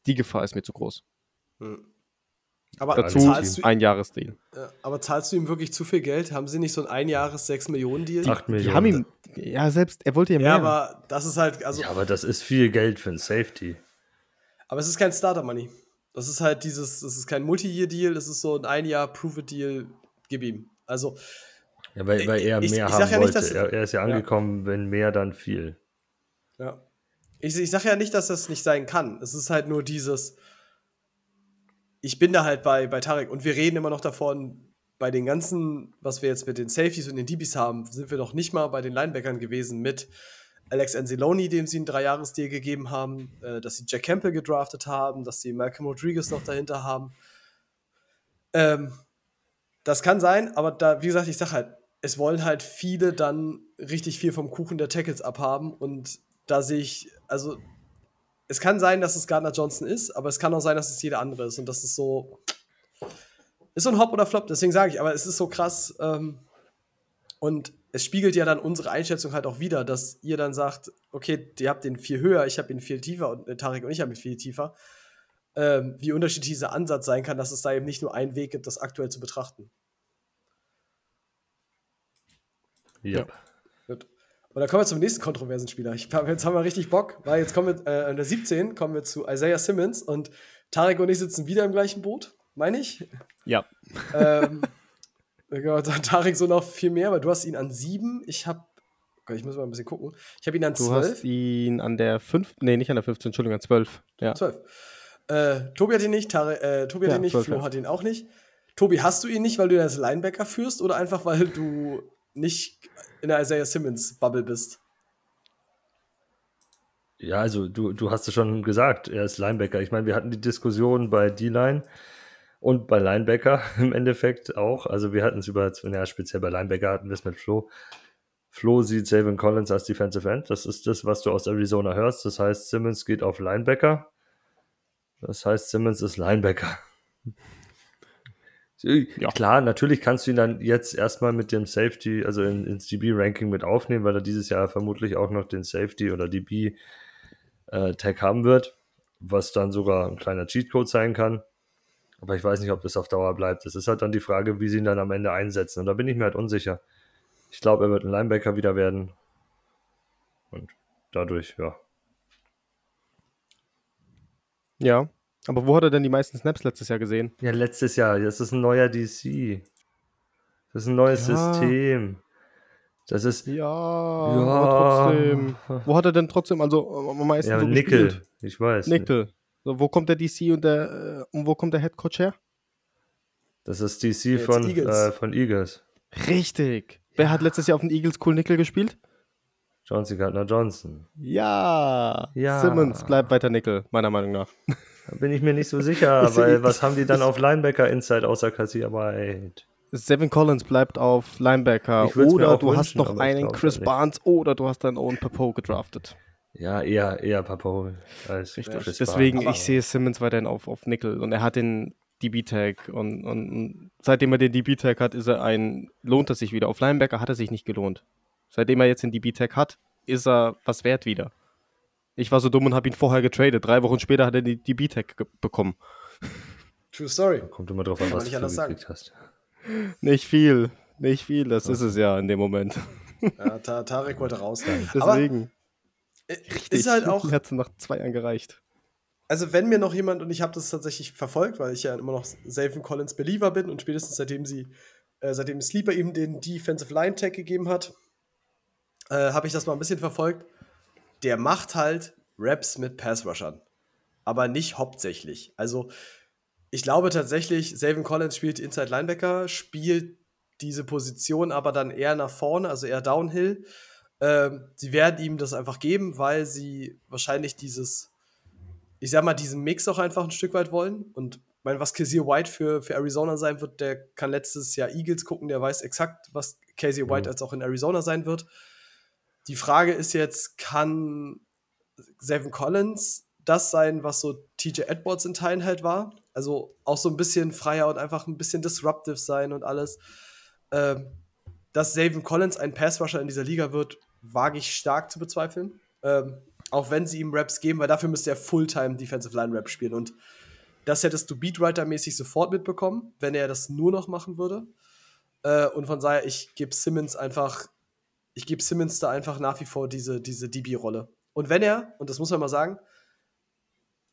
Die Gefahr ist mir zu groß. Hm. Aber, Dazu zahlst du, ein Jahresdeal. ja, aber zahlst du ihm wirklich zu viel Geld? Haben sie nicht so ein Einjahres 6 Millionen Deal? 8 Die Millionen. haben ihm, ja, selbst, er wollte ja mehr. Ja, aber das ist halt, also, ja, aber das ist viel Geld für ein Safety. aber es ist kein Starter Money. Das ist halt dieses, das ist kein Multi-Year-Deal, das ist so ein Ein-Jahr Prove-It-Deal, gib ihm. Also, Ja, weil, weil er Ich- mehr ich haben sag ja nicht, wollte. dass- er, er ist ja Ja. angekommen, wenn mehr, dann viel. ja. Ich, ich sage ja nicht, dass das nicht sein kann. Es ist halt nur dieses, ich bin da halt bei, bei Tarek und wir reden immer noch davon, bei den ganzen, was wir jetzt mit den Safeties und den DBs haben, sind wir noch nicht mal bei den Linebackern gewesen mit Alex Anzalone, dem sie einen Dreijahresdeal gegeben haben, äh, dass sie Jack Campbell gedraftet haben, dass sie Malcolm Rodriguez noch dahinter haben. Ähm, das kann sein, aber da, wie gesagt, ich sag halt, es wollen halt viele dann richtig viel vom Kuchen der Tackles abhaben und da sehe ich, also es kann sein, dass es Gardner Johnson ist, aber es kann auch sein, dass es jeder andere ist und das ist so, ist so ein Hop oder Flop, deswegen sage ich, aber es ist so krass ähm, und es spiegelt ja dann unsere Einschätzung halt auch wieder, dass ihr dann sagt, okay, ihr habt den viel höher, ich habe ihn viel tiefer und äh, Tarek und ich habe ihn viel tiefer. Ähm, wie unterschiedlich dieser Ansatz sein kann, dass es da eben nicht nur einen Weg gibt, das aktuell zu betrachten. Ja. Gut. Und dann kommen wir zum nächsten kontroversen Spieler. Ich, jetzt haben wir richtig Bock, weil jetzt kommen wir, äh, an der 17 kommen wir zu Isaiah Simmons und Tarek und ich sitzen wieder im gleichen Boot, meine ich. Ja. ähm, ja, dann Tarek so noch viel mehr, weil du hast ihn an 7, ich habe, ich muss mal ein bisschen gucken, ich habe ihn an Du 12. hast ihn an der 5, nee, nicht an der 15, Entschuldigung, an 12. Ja. 12. Äh, Tobi hat ihn nicht, Tare, äh, Tobi hat Ja, ihn nicht, 12, Flo ja. hat ihn auch nicht. Tobi, hast du ihn nicht, weil du ihn als Linebacker führst oder einfach, weil du nicht in der Isaiah Simmons Bubble bist? Ja, also du, du hast es schon gesagt, er ist Linebacker. Ich meine, wir hatten die Diskussion bei D-Line und bei Linebacker im Endeffekt auch. Also wir hatten es über, ja, speziell bei Linebacker hatten wir es mit Flo. Flo sieht Savin Collins als Defensive End. Das ist das, was du aus Arizona hörst. Das heißt, Simmons geht auf Linebacker. Das heißt, Simmons ist Linebacker. Ja. Klar, natürlich kannst du ihn dann jetzt erstmal mit dem Safety, also in, ins DB-Ranking mit aufnehmen, weil er dieses Jahr vermutlich auch noch den Safety oder DB äh, haben wird. was dann sogar ein kleiner Cheatcode sein kann. Aber ich weiß nicht, ob das auf Dauer bleibt. Das ist halt dann die Frage, wie sie ihn dann am Ende einsetzen. Und da bin ich mir halt unsicher. Ich glaube, er wird ein Linebacker wieder werden. Und dadurch, ja. Ja. Aber wo hat er denn die meisten Snaps letztes Jahr gesehen? Ja, letztes Jahr. Das ist ein neuer DC. Das ist ein neues Ja. System. Das ist. Ja, Ja. aber trotzdem. Wo hat er denn trotzdem also am meisten Ja, so Nickel. gespielt? Ich weiß. Nickel. So, wo kommt der DC und der äh, und wo kommt der Head Coach her? Das ist DC Jetzt von Eagles. Äh, von Eagles. Richtig. Wer hat letztes Jahr auf den Eagles Cool Nickel gespielt? Johnson Gardner Johnson. Ja. Ja. Simmons bleibt weiter Nickel, meiner Meinung nach. Da bin ich mir nicht so sicher, Ich- weil was haben die dann auf Linebacker Inside außer Kassierarbeit? Seven Collins bleibt auf Linebacker. Oder du hast wünschen, noch aber ich einen Chris. Barnes oder du hast deinen Owen Papo gedraftet. Ja, eher, eher Papo als Richtig. Chris Deswegen, Barnes. ich sehe Simmons weiterhin auf, auf Nickel und er hat den DB-Tag und, und, und seitdem er den DB-Tag hat, ist er ein, lohnt er sich wieder. Auf Linebacker hat er sich nicht gelohnt. Seitdem er jetzt den DB-Tag hat, ist er was wert wieder. Ich war so dumm und habe ihn vorher getradet. Drei Wochen später hat er den DB-Tag bekommen. True Story. Kommt immer drauf an, was nicht du gekriegt hast. Nicht viel, nicht viel, das ist es ja in dem Moment. Ja, Ta Tarek wollte raus. Aber Äh, ist halt auch, Hat nach zwei Jahren gereicht. also wenn mir noch jemand, und ich habe das tatsächlich verfolgt, weil ich ja immer noch Savin Collins Believer bin und spätestens seitdem sie, äh, seitdem Sleeper ihm den Defensive Line Tag gegeben hat, äh, habe ich das mal ein bisschen verfolgt. Der macht halt Raps mit Pass Rushern. Aber nicht hauptsächlich. Also, ich glaube tatsächlich, Savin Collins spielt Inside Linebacker, spielt diese Position aber dann eher nach vorne, also eher Downhill. Ähm, sie werden ihm das einfach geben, weil sie wahrscheinlich dieses, ich sag mal, diesen Mix auch einfach ein Stück weit wollen. Und meine, was Kazir White für, für Arizona sein wird, der kann letztes Jahr Eagles gucken, der weiß exakt, was Kazir White Mhm. als auch in Arizona sein wird. Die Frage ist jetzt, kann Seven Collins das sein, was so TJ Edwards in Teilen halt war? Also auch so ein bisschen freier und einfach ein bisschen disruptive sein und alles. Ähm, dass Savin Collins ein Passrusher in dieser Liga wird, wage ich stark zu bezweifeln. Ähm, auch wenn sie ihm Raps geben, weil dafür müsste er Fulltime Defensive Line Rap spielen. Und das hättest du Beatwriter-mäßig sofort mitbekommen, wenn er das nur noch machen würde. Äh, und von daher, ich gebe Simmons einfach, ich gebe Simmons da einfach nach wie vor diese, diese DB-Rolle. Und wenn er, und das muss man mal sagen,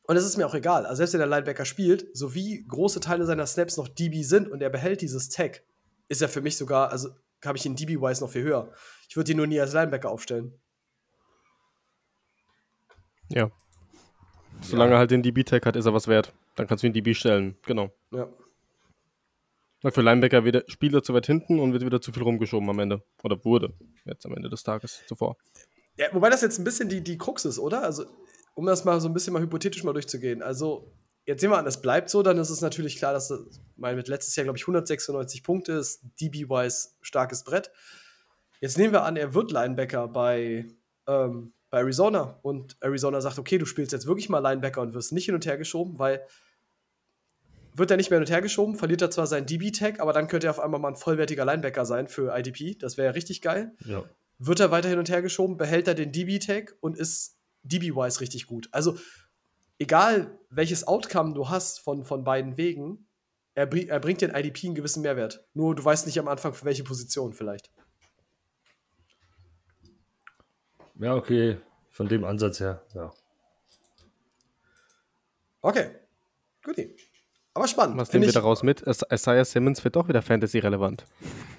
und es ist mir auch egal, also selbst wenn der Linebacker spielt, so wie große Teile seiner Snaps noch DB sind und er behält dieses Tag, ist er für mich sogar, also habe ich ihn DB-wise noch viel höher. Ich würde ihn nur nie als Linebacker aufstellen. Ja. Solange er halt den DB-Tag hat, ist er was wert. Dann kannst du ihn DB stellen. Genau. Ja. Weil für Linebacker wieder spielt er zu weit hinten und wird wieder zu viel rumgeschoben am Ende. Oder wurde jetzt am Ende des Tages zuvor. Ja, wobei das jetzt ein bisschen die, die Krux ist, oder? Also, um das mal so ein bisschen mal hypothetisch mal durchzugehen. Also, jetzt sehen wir an, es bleibt so, dann ist es natürlich klar, dass das, mein, mit letztes Jahr, glaube ich, 196 Punkte ist, DB-wise starkes Brett. Jetzt nehmen wir an, er wird Linebacker bei, ähm, bei Arizona und Arizona sagt, okay, du spielst jetzt wirklich mal Linebacker und wirst nicht hin und her geschoben, weil wird er nicht mehr hin und her geschoben, verliert er zwar seinen DB-Tag, aber dann könnte er auf einmal mal ein vollwertiger Linebacker sein für IDP. Das wäre ja richtig geil Ja. wird er weiter hin und her geschoben, behält er den DB-Tag und ist DB-wise richtig gut. Also, egal welches Outcome du hast von, von beiden Wegen, er, bring, er bringt den IDP einen gewissen Mehrwert. Nur du weißt nicht am Anfang, für welche Position vielleicht. ja, okay. Von dem Ansatz her, ja. Okay. Gut. Aber spannend. Was nehmen wir daraus mit? Isaiah Simmons wird doch wieder Fantasy-relevant.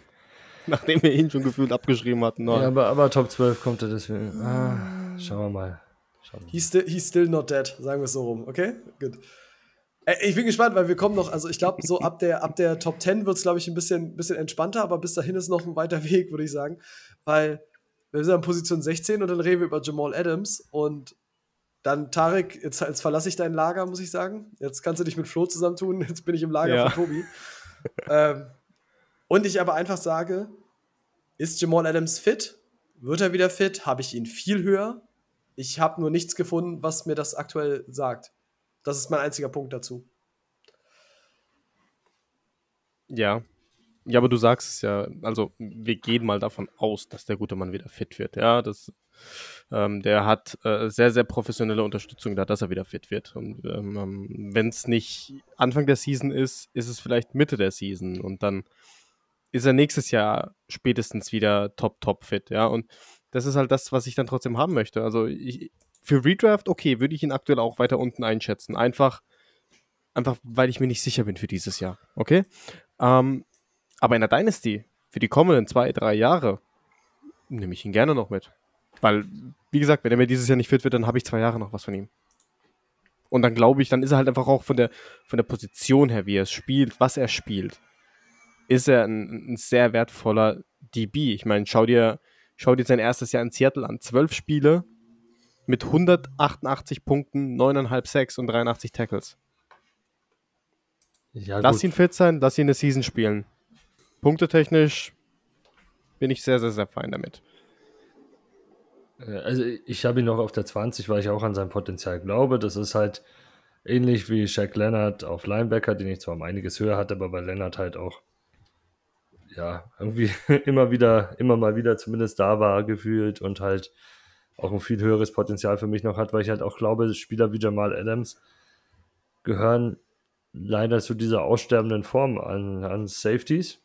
Nachdem wir ihn schon gefühlt abgeschrieben hatten. Ja, aber, aber Top 12 kommt er deswegen. Ah, schauen wir mal. He's still, he's still not dead, sagen wir es so rum, okay? Gut. Ich bin gespannt, weil wir kommen noch, also ich glaube, so ab der, ab der Top 10 wird es, glaube ich, ein bisschen, bisschen entspannter, aber bis dahin ist noch ein weiter Weg, würde ich sagen. Weil wir sind an Position 16 und dann reden wir über Jamal Adams und dann, Tarek, jetzt, jetzt verlasse ich dein Lager, muss ich sagen. Jetzt kannst du dich mit Flo zusammentun, jetzt bin ich im Lager Ja. von Tobi. ähm, und ich aber einfach sage, ist Jamal Adams fit? Wird er wieder fit? Habe ich ihn viel höher? Ich habe nur nichts gefunden, was mir das aktuell sagt. Das ist mein einziger Punkt dazu. ja. Ja, aber du sagst es ja, also wir gehen mal davon aus, dass der gute Mann wieder fit wird. Ja, das, ähm, der hat äh, sehr, sehr professionelle Unterstützung da, dass er wieder fit wird. Und ähm, wenn es nicht Anfang der Season ist, ist es vielleicht Mitte der Season und dann ist er nächstes Jahr spätestens wieder top, top fit. Ja, und das ist halt das, was ich dann trotzdem haben möchte. Also ich, für Redraft, okay, würde ich ihn aktuell auch weiter unten einschätzen. Einfach, einfach, weil ich mir nicht sicher bin für dieses Jahr. Okay? Ähm, aber in der Dynasty, für die kommenden zwei, drei Jahre, nehme ich ihn gerne noch mit. Weil, wie gesagt, wenn er mir dieses Jahr nicht fit wird, dann habe ich zwei Jahre noch was von ihm. Und dann glaube ich, dann ist er halt einfach auch von der, von der Position her, wie er es spielt, was er spielt, ist er ein, ein sehr wertvoller DB. Ich meine, schau dir, schau dir sein erstes Jahr in Seattle an. Zwölf Spiele mit 188 Punkten, 9,5 Sacks und 83 Tackles. Ja, lass ihn fit sein, lass ihn eine Season spielen. Punktetechnisch bin ich sehr, sehr, sehr fein damit. Äh, Also ich habe ihn noch auf der 20, weil ich auch an sein Potenzial glaube. Das ist halt ähnlich wie Shaq Leonard auf Linebacker, den ich zwar um einiges höher hatte, aber bei Leonard halt auch ja, irgendwie immer wieder, immer mal wieder zumindest da war gefühlt und halt auch ein viel höheres Potenzial für mich noch hat, weil ich halt auch glaube, Spieler wie Jamal Adams gehören leider zu dieser aussterbenden Form an, an Safeties.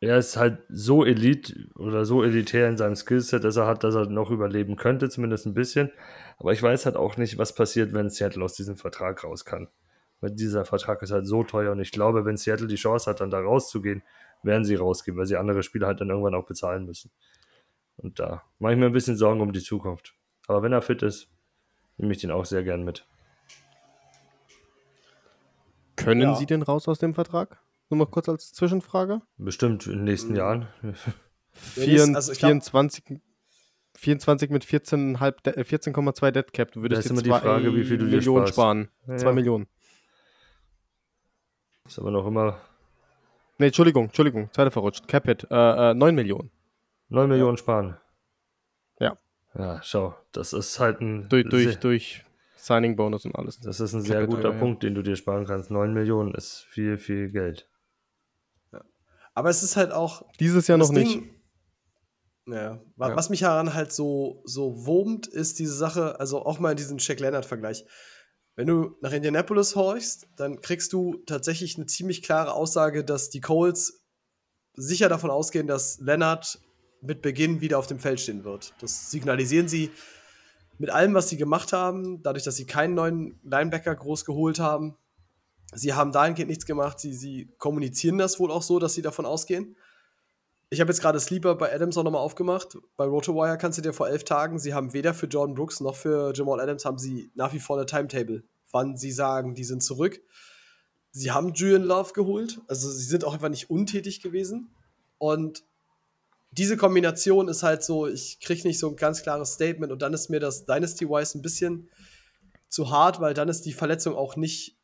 Er ist halt so elite oder so elitär in seinem Skillset, dass er hat, dass er noch überleben könnte, zumindest ein bisschen. Aber ich weiß halt auch nicht, was passiert, wenn Seattle aus diesem Vertrag raus kann. Weil dieser Vertrag ist halt so teuer und ich glaube, wenn Seattle die Chance hat, dann da rauszugehen, werden sie rausgehen, weil sie andere Spieler halt dann irgendwann auch bezahlen müssen. Und da mache ich mir ein bisschen Sorgen um die Zukunft. Aber wenn er fit ist, nehme ich den auch sehr gern mit. Können Ja. Sie denn raus aus dem Vertrag? Nur mal kurz als Zwischenfrage. Bestimmt in den nächsten Mhm. Jahren. Ja, Vier, also ich glaub- 24, 24 mit 14,5 De- äh, 14,2 Dead Cap. Du würdest ist dir immer die zwei Frage, wie viel du dir Millionen sparst. sparen. Ja, 2 ja. Millionen. Ist aber noch immer Nee, Entschuldigung, Entschuldigung, Zeile verrutscht. Capit, äh, äh, 9 Millionen. 9 Millionen sparen. Ja. Ja, schau, das ist halt ein Durch, durch, durch Signing Bonus und alles. das ist ein sehr Capital, guter ja. Punkt, den du dir sparen kannst. 9 Millionen ist viel, viel Geld. Aber es ist halt auch. Dieses Jahr noch das nicht. Ding- Ja, wa- Ja. was mich daran halt so, so wurmt, ist diese Sache, also auch mal in diesen Shaq Leonard-Vergleich. Wenn du nach Indianapolis horchst, dann kriegst du tatsächlich eine ziemlich klare Aussage, dass die Colts sicher davon ausgehen, dass Leonard mit Beginn wieder auf dem Feld stehen wird. Das signalisieren sie mit allem, was sie gemacht haben, dadurch, dass sie keinen neuen Linebacker groß geholt haben. Sie haben dahingehend nichts gemacht. Sie, sie kommunizieren das wohl auch so, dass sie davon ausgehen. Ich habe jetzt gerade Sleeper bei Adams auch nochmal aufgemacht. Bei RotoWire kannst du dir vor elf Tagen, sie haben weder für Jordan Brooks noch für Jamal Adams haben sie nach wie vor eine Timetable, wann sie sagen, die sind zurück. Sie haben Julian Love geholt, also sie sind auch einfach nicht untätig gewesen. Und diese Kombination ist halt so, ich kriege nicht so ein ganz klares Statement und dann ist mir das Dynasty-Wise ein bisschen zu hart, weil dann ist die Verletzung auch nicht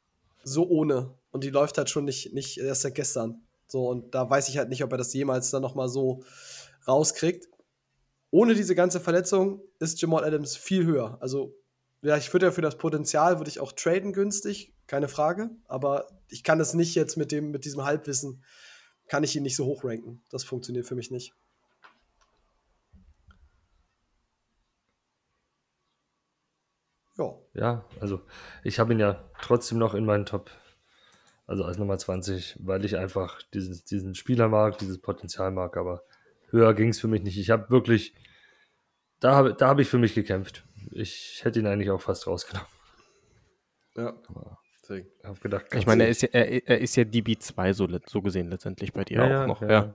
so ohne und die läuft halt schon nicht, nicht erst seit gestern. So, und da weiß ich halt nicht, ob er das jemals dann nochmal so rauskriegt. Ohne diese ganze Verletzung ist Jamal Adams viel höher. Also, ja, ich würde ja für das Potenzial, würde ich auch traden günstig, keine Frage. Aber ich kann das nicht jetzt mit, dem, mit diesem Halbwissen, kann ich ihn nicht so hoch ranken. Das funktioniert für mich nicht. Ja. Also ich habe ihn ja trotzdem noch in meinen Top, also als Nummer 20, weil ich einfach dieses, diesen Spieler mag, dieses Potenzial mag, aber höher ging es für mich nicht. Ich habe wirklich, da habe da hab ich für mich gekämpft. Ich hätte ihn eigentlich auch fast rausgenommen. Ja. Deswegen. Ich habe gedacht, Ich meine, er ist ja, er, er ist ja DB2 so, so gesehen letztendlich bei dir Ja, auch ja, noch. ja. Ja.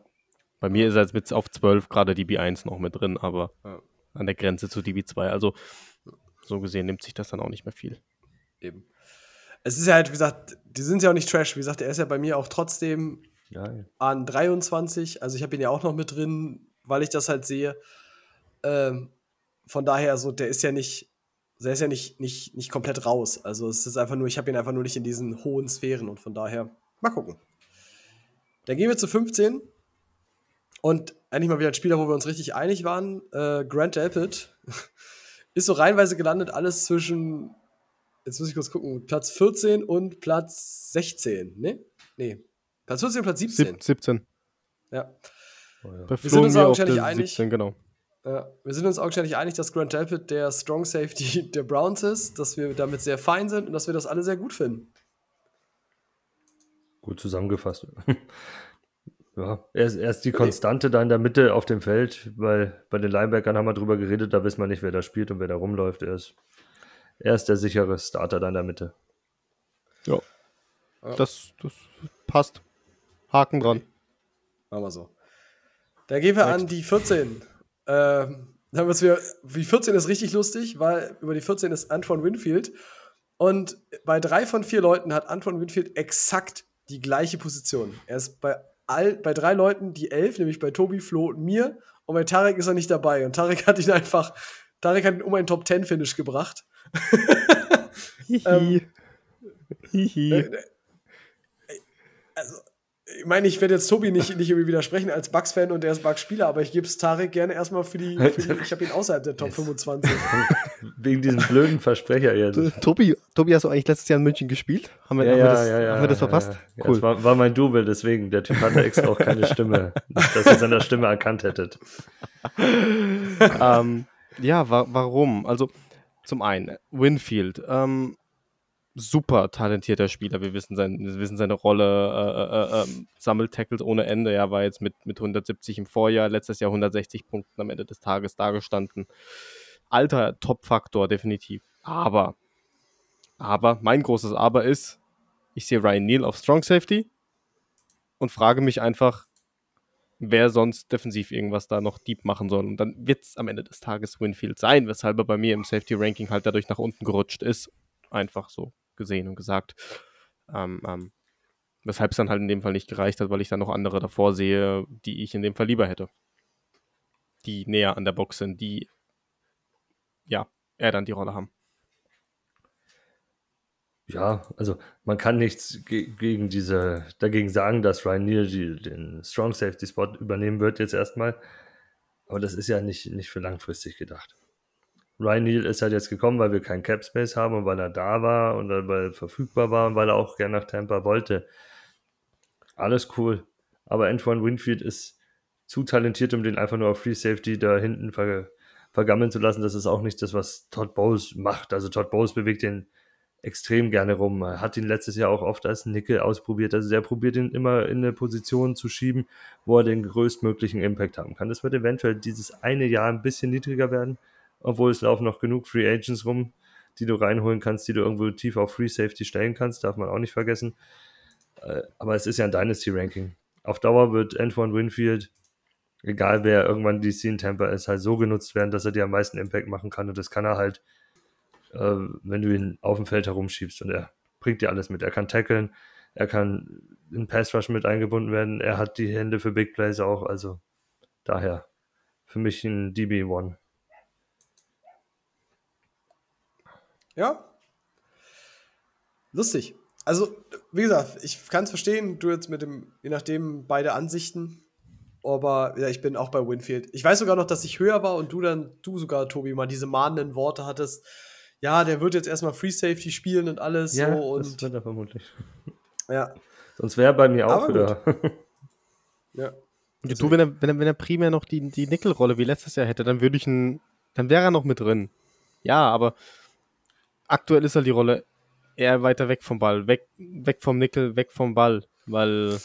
Bei mir ist er jetzt mit auf 12 gerade DB1 noch mit drin, aber Ja. an der Grenze zu DB2. Also so gesehen nimmt sich das dann auch nicht mehr viel. Eben. Es ist ja halt, wie gesagt, die sind ja auch nicht trash. Wie gesagt, er ist ja bei mir auch trotzdem ja. an 23. Also ich habe ihn ja auch noch mit drin, weil ich das halt sehe. Ähm, von daher, so, der ist ja nicht, der ist ja nicht, nicht, nicht komplett raus. Also es ist einfach nur, ich habe ihn einfach nur nicht in diesen hohen Sphären und von daher, mal gucken. Dann gehen wir zu 15. Und eigentlich mal wieder ein Spieler, wo wir uns richtig einig waren. Äh, Grant Delpit ist so reihenweise gelandet, alles zwischen, jetzt muss ich kurz gucken, Platz 14 und Platz 16, ne? Nee, Platz 14 und Platz 17. Sieb- 17. Ja. Oh ja. Bei sind uns augenscheinlich einig. 17, genau. Ja, wir sind uns augenscheinlich einig, dass Grant Delpit der Strong Safety der Browns ist, dass wir damit sehr fein sind und dass wir das alle sehr gut finden. Gut zusammengefasst. ja, er ist, er ist die Konstante da in der Mitte auf dem Feld, weil bei den Linebackern haben wir drüber geredet, da wissen wir nicht, wer da spielt und wer da rumläuft. Er ist, er ist der sichere Starter da in der Mitte. Ja. Ja. Das, das passt. Haken dran. Machen wir so. Dann gehen wir Next. an die 14. Ähm, dann wird's wieder, die 14 ist richtig lustig, weil über die 14 ist Antoine Winfield. Und bei drei von vier Leuten hat Antoine Winfield exakt die gleiche Position. Er ist bei, all, bei drei Leuten die 11, nämlich bei Tobi, Flo und mir. Und bei Tarek ist er nicht dabei. Und Tarek hat ihn einfach, Tarek hat ihn um einen Top 10 Finish gebracht. Hihi. Ähm, Hihi. Äh, Also, ich meine, ich werde jetzt Tobi nicht, nicht irgendwie widersprechen als Bugs-Fan und er ist Bugs-Spieler, aber ich gebe es Tarek gerne erstmal für die, für die ich habe ihn außerhalb der Top 25. Wegen diesem blöden Versprecher jetzt. Äh, Tobi, Tobi, hast du eigentlich letztes Jahr in München gespielt? Haben wir, haben wir, das, haben wir das verpasst? Ja, ja. Cool. Das war, war mein Double, deswegen. Der Typ hatte extra auch keine Stimme, dass ihr seiner Stimme erkannt hättet. ähm, ja, wa warum? Also, zum einen, Winfield, ähm, super talentierter Spieler. Wir wissen, sein, wir wissen seine Rolle, äh, äh, äh, sammelt Tackles ohne Ende. Er war jetzt mit, mit 170 im Vorjahr, letztes Jahr 160 Punkten am Ende des Tages dagestanden. Alter Top-Faktor, definitiv. Aber, aber, mein großes Aber ist, ich sehe Ryan Neal auf Strong Safety und frage mich einfach, wer sonst defensiv irgendwas da noch deep machen soll. Und dann wird es am Ende des Tages Winfield sein, weshalb er bei mir im Safety-Ranking halt dadurch nach unten gerutscht ist. Einfach so gesehen und gesagt. Ähm, ähm, weshalb es dann halt in dem Fall nicht gereicht hat, weil ich dann noch andere davor sehe, die ich in dem Fall lieber hätte. Die näher an der Box sind, die ja, eher dann die Rolle haben. Ja, also man kann nichts ge gegen diese, dagegen sagen, dass Ryan Neal den Strong Safety Spot übernehmen wird jetzt erstmal. Aber das ist ja nicht, nicht für langfristig gedacht. Ryan Neal ist halt jetzt gekommen, weil wir keinen Cap Space haben und weil er da war und weil er verfügbar war und weil er auch gerne nach Tampa wollte. Alles cool. Aber Antoine Winfield ist zu talentiert, um den einfach nur auf Free Safety da hinten ver vergammeln zu lassen. Das ist auch nicht das, was Todd Bowles macht. Also Todd Bowles bewegt den extrem gerne rum. Hat ihn letztes Jahr auch oft als Nickel ausprobiert. Also er probiert ihn immer in eine Position zu schieben, wo er den größtmöglichen Impact haben kann. Das wird eventuell dieses eine Jahr ein bisschen niedriger werden, obwohl es laufen noch genug Free Agents rum, die du reinholen kannst, die du irgendwo tief auf Free Safety stellen kannst, darf man auch nicht vergessen. Äh, Aber es ist ja ein Dynasty-Ranking. Auf Dauer wird Antoine Winfield, egal wer irgendwann DC in Tampa ist, halt so genutzt werden, dass er dir am meisten Impact machen kann. Und das kann er halt äh, wenn du ihn auf dem Feld herumschiebst und er bringt dir alles mit. Er kann tackeln, er kann in Pass Rush mit eingebunden werden, er hat die Hände für Big Plays auch, also daher für mich ein DB1. Ja. Lustig. Also, wie gesagt, ich kann es verstehen, du jetzt mit dem, je nachdem, beide Ansichten. Aber ja, ich bin auch bei Winfield. Ich weiß sogar noch, dass ich höher war und du dann, du sogar, Tobi, mal diese mahnenden Worte hattest. Ja, der wird jetzt erstmal Free Safety spielen und alles so. das Und wird er vermutlich. ja, Sonst wäre er bei mir auch Aber höher. ja. Ja, du, wenn er, wenn, er, wenn er primär noch die, die Nickel-Rolle wie letztes Jahr hätte, dann würde ich ihn, dann wäre er noch mit drin. Ja, aber aktuell ist halt die Rolle eher weiter weg vom Ball, weg, weg vom Nickel, weg vom Ball, weil,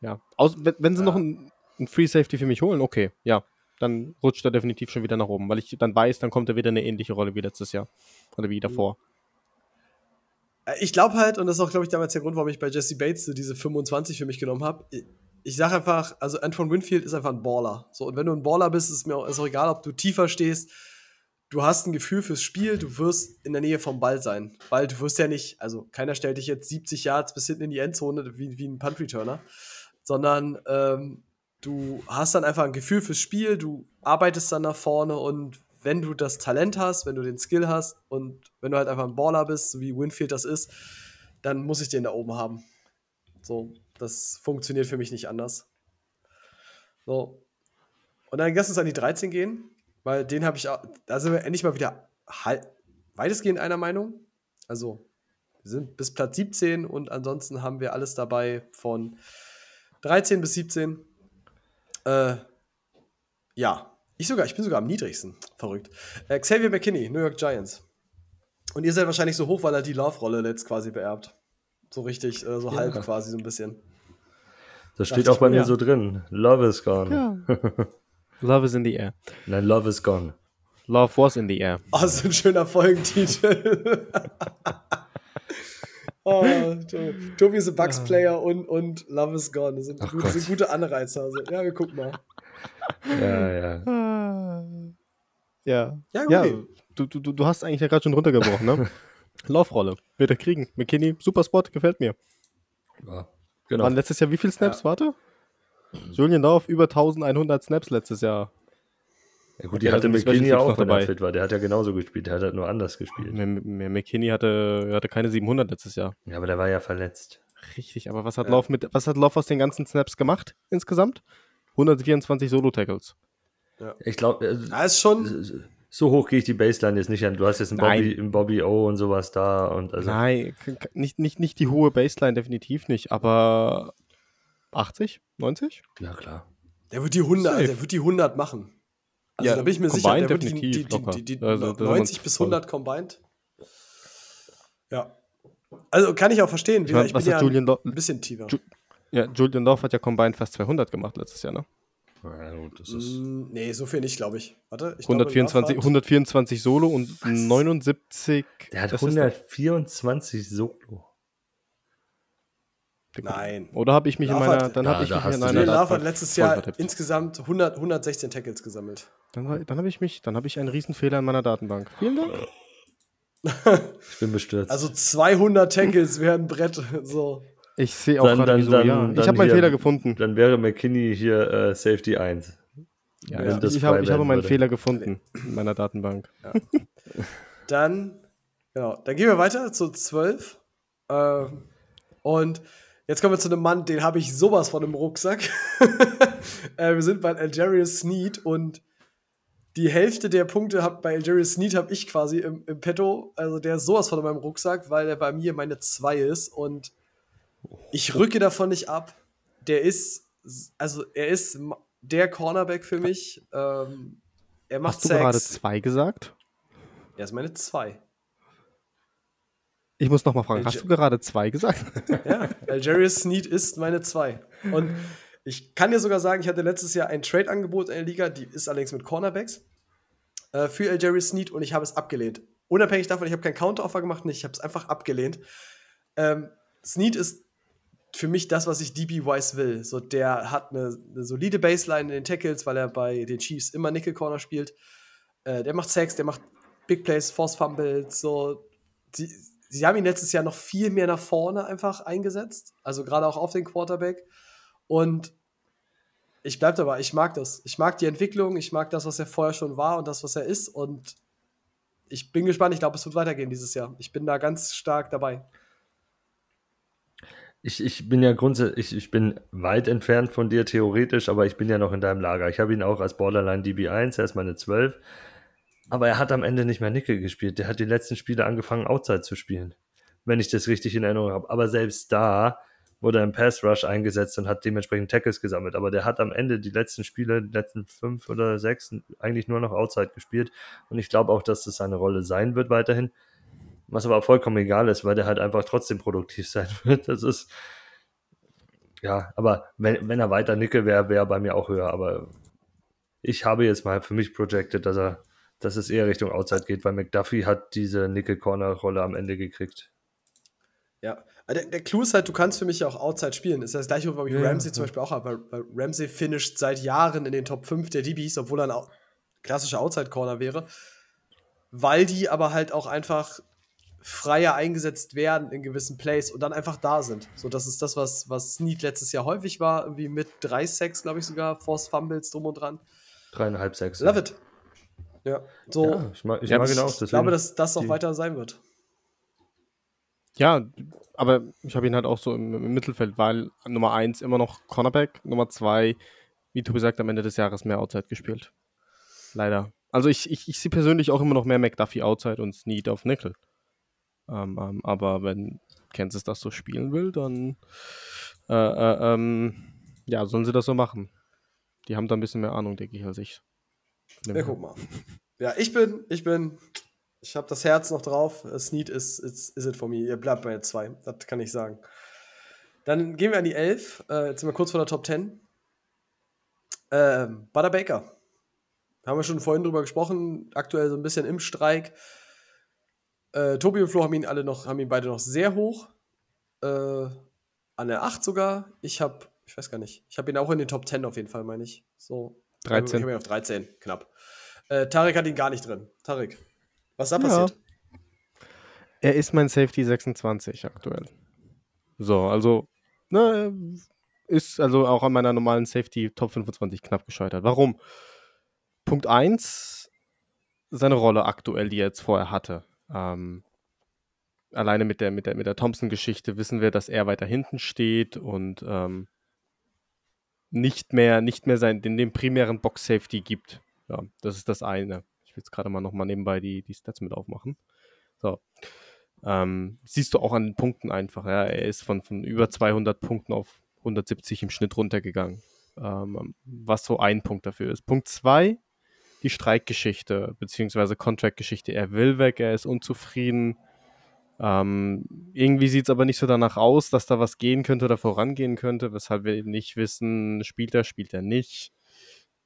ja, aus, wenn, wenn sie Ja. noch ein, ein Free Safety für mich holen, okay, ja, dann rutscht er definitiv schon wieder nach oben, weil ich dann weiß, dann kommt er wieder eine ähnliche Rolle wie letztes Jahr oder wie davor. Äh, Ich glaube halt, und das ist auch, glaube ich, damals der Grund, warum ich bei Jesse Bates diese 25 für mich genommen habe. Ich, sage einfach, also Antoine Winfield ist einfach ein Baller. So, und wenn du ein Baller bist, ist mir auch, ist auch egal, ob du tiefer stehst. Du hast ein Gefühl fürs Spiel, du wirst in der Nähe vom Ball sein. Weil du wirst ja nicht, also keiner stellt dich jetzt 70 Yards bis hinten in die Endzone wie, wie ein Punt-Returner, sondern ähm, du hast dann einfach ein Gefühl fürs Spiel, du arbeitest dann nach vorne und wenn du das Talent hast, wenn du den Skill hast und wenn du halt einfach ein Baller bist, wie Winfield das ist, dann muss ich den da oben haben. So, das funktioniert für mich nicht anders. So. Und dann lass uns an die 13 gehen, weil den habe ich, auch- da sind wir endlich mal wieder halb, weitestgehend einer Meinung. Also, wir sind bis Platz 17 und ansonsten haben wir alles dabei von 13 bis 17. Äh, ja. Ich sogar, ich bin sogar am niedrigsten. Verrückt. Äh, Xavier McKinney, New York Giants. Und ihr seid wahrscheinlich so hoch, weil er die Love-Rolle jetzt quasi beerbt. So richtig, äh, so halb quasi so ein bisschen. Das steht Dachte auch bei mir, ja. so drin. Love is gone. Love is in the air. Nein, Love is gone. Love was in the air. Oh, so ein schöner Folgentitel. oh, To- Tobi ist ein Bucks-Player und, und Love is Gone. Das sind, Ach gute, sind gute Anreizer. Also, ja, wir gucken mal. Ja, ja. Ja. Ja, Ja, okay. du, du, du du hast eigentlich ja gerade schon runtergebrochen, ne? Laufrolle. Wird er kriegen. McKinney, super Spot, gefällt mir. ja. Genau. Waren letztes Jahr wie viele Snaps? Warte. Julian Dorf, über 1100 Snaps letztes Jahr. Ja, gut, die hatte die McKinney Special auch, wenn er dabei. fit war. Der hat ja genauso gespielt. Der hat halt nur anders gespielt. M- M- McKinney hatte, hatte keine 700 letztes Jahr. Ja, aber der war ja verletzt. Richtig, aber was hat Ja. Lauf mit, was hat Lauf aus den ganzen Snaps gemacht insgesamt? 124 Solo-Tackles. Ich glaube, Ja, ist schon. so hoch gehe ich die Baseline jetzt nicht an. Du hast jetzt einen Nein. Bobby, einen Bobby O und sowas da. Und also, Nein, nicht, nicht, nicht die hohe Baseline, definitiv nicht, aber 80, 90? Ja, klar. Der wird die 100, Safe. der wird die 100 machen. Also Ja, da bin ich mir sicher, der wird die, die, die, die, die Also, da 90 sind wir bis voll. 100 combined. Ja. Also kann ich auch verstehen. Ich meine, ich was bin ja Julian ein bisschen tiefer. Ju- Ja, Julian Dorf hat ja combined fast 200 gemacht letztes Jahr, ne? Ja, gut, das ist. Mm, nee, so viel nicht, glaube ich. Warte, ich glaube, 124, Love hat- 124 Solo und 79. Der hat das ist 124 Solo. Nein. Oder habe ich mich in Love meiner, hat- dann Ja, habe ich da mich in du einer Julian die- Love hat letztes Jahr vertippt. insgesamt 100, 116 Tackles gesammelt. Dann, dann habe ich mich, dann habe ich einen Riesenfehler in meiner Datenbank. Vielen Dank. Ich bin bestürzt. Also 200 Tackles wären Brett. So. Ich sehe auch Dann- gerade wieso, dann- ja. Ich habe meinen Fehler gefunden. Dann wäre McKinney hier äh, Safety 1. Ja, ja. das Ich, ich habe meinen würde. Fehler gefunden in meiner Datenbank. Dann, genau, dann gehen wir weiter zu 12. Ähm, und jetzt kommen wir zu einem Mann, den habe ich sowas von im Rucksack. äh, wir sind bei Algerius Sneed und die Hälfte der Punkte hab, bei Algerius Sneed habe ich quasi im, im Petto. Also der ist sowas von in meinem Rucksack, weil er bei mir meine 2 ist und ich rücke davon nicht ab. Der ist, also er ist der Cornerback für mich. Ähm, er macht Hast du gerade Sacks. zwei gesagt? Er ist meine 2. Ich muss noch mal fragen, Alge- hast du gerade zwei gesagt? Ja, Algerius Sneed ist meine 2. Und ich kann dir sogar sagen, ich hatte letztes Jahr ein Trade-Angebot in der Liga, die ist allerdings mit Cornerbacks, äh, für Algerius Sneed und ich habe es abgelehnt. Unabhängig davon, ich habe kein Counteroffer gemacht, nicht, ich habe es einfach abgelehnt. Ähm, Sneed ist für mich das, was ich DB Wise will. So, der hat eine, eine solide Baseline in den Tackles, weil er bei den Chiefs immer Nickel Corner spielt. Äh, der macht Sacks, der macht Big Plays, Force Fumbles, so. Die, sie haben ihn letztes Jahr noch viel mehr nach vorne einfach eingesetzt. Also gerade auch auf den Quarterback. Und ich bleib dabei, ich mag das. Ich mag die Entwicklung, ich mag das, was er vorher schon war und das, was er ist. Und ich bin gespannt, ich glaube, es wird weitergehen dieses Jahr. Ich bin da ganz stark dabei. Ich, ich bin ja grundsätzlich, ich, ich bin weit entfernt von dir theoretisch, aber ich bin ja noch in deinem Lager. Ich habe ihn auch als Borderline DB1, er ist meine 12. Aber er hat am Ende nicht mehr Nickel gespielt. Der hat die letzten Spiele angefangen, Outside zu spielen. Wenn ich das richtig in Erinnerung habe. Aber selbst da wurde er im Pass Rush eingesetzt und hat dementsprechend Tackles gesammelt. Aber der hat am Ende die letzten Spiele, die letzten fünf oder sechs, eigentlich nur noch Outside gespielt. Und ich glaube auch, dass das seine Rolle sein wird weiterhin. Was aber vollkommen egal ist, weil der halt einfach trotzdem produktiv sein wird. Das ist, ja, aber wenn, wenn er weiter Nickel wäre, wäre er bei mir auch höher. Aber ich habe jetzt mal für mich projected, dass er, dass es eher Richtung Outside geht, weil McDuffie hat diese Nickel-Corner-Rolle am Ende gekriegt. Ja. Der, der Clou ist halt, du kannst für mich ja auch Outside spielen. Ist das gleiche, was ich Ja, Ramsey ja. zum Beispiel auch habe. Weil, weil Ramsey finisht seit Jahren in den Top 5 der DBs, obwohl er ein au- klassischer Outside-Corner wäre. Weil die aber halt auch einfach freier eingesetzt werden in gewissen Plays und dann einfach da sind. So, das ist das, was, was Snead letztes Jahr häufig war. Irgendwie mit drei Sacks, glaube ich sogar, Force Fumbles drum und dran. Dreieinhalb, sechs. Love it. Ja, so. Ja, ich mag, ich Ja, mag ich ihn auch. ich Deswegen, glaube, dass das auch weiter sein wird. Ja, aber ich habe ihn halt auch so im, im Mittelfeld, weil Nummer 1 immer noch Cornerback, Nummer 2, wie Tobi sagt, am Ende des Jahres mehr Outside gespielt. Leider. Also ich, ich, ich sehe persönlich auch immer noch mehr McDuffie Outside und Snead auf Nickel. Ähm, ähm, aber wenn Kansas das so spielen will, dann äh, äh, ähm, Ja, sollen sie das so machen. Die haben da ein bisschen mehr Ahnung, denke ich, als ich. Ja, guck mal. Ja, ich bin, ich bin, ich habe das Herz noch drauf. Snead ist, ist, ist it for me. Ihr bleibt bei zwei. Das kann ich sagen. Dann gehen wir an die 11. Äh, jetzt sind wir kurz vor der Top 10. Ähm, Butter Baker. Haben wir schon vorhin drüber gesprochen. Aktuell so ein bisschen im Streik. Äh, Tobi und Flo haben ihn alle noch, haben ihn beide noch sehr hoch. Äh, an der 8 sogar. Ich habe, ich weiß gar nicht, ich habe ihn auch in den Top 10 auf jeden Fall, meine ich. So. 13. Ich habe ihn auf 13, knapp. Äh, Tarek hat ihn gar nicht drin. Tarek, was ist da Ja. passiert? Er ist mein Safety 26 aktuell. So, also, ne, ist also auch an meiner normalen Safety Top 25 knapp gescheitert. Warum? Punkt 1, seine Rolle aktuell, die er jetzt vorher hatte. Ähm, alleine mit der, mit der, mit der Thompson-Geschichte wissen wir, dass er weiter hinten steht und ähm, nicht mehr, nicht mehr sein, den, den primären Box-Safety gibt. Ja, das ist das eine. Ich will jetzt gerade mal nochmal nebenbei die, die Stats mit aufmachen. So. Ähm, siehst du auch an den Punkten einfach. Ja? Er ist von, von über 200 Punkten auf 170 im Schnitt runtergegangen. Ähm, was so ein Punkt dafür ist. Punkt zwei, die Streikgeschichte, beziehungsweise Contract-Geschichte. Er will weg, er ist unzufrieden. Ähm, irgendwie sieht es aber nicht so danach aus, dass da was gehen könnte oder vorangehen könnte, weshalb wir nicht wissen, spielt er, spielt er nicht.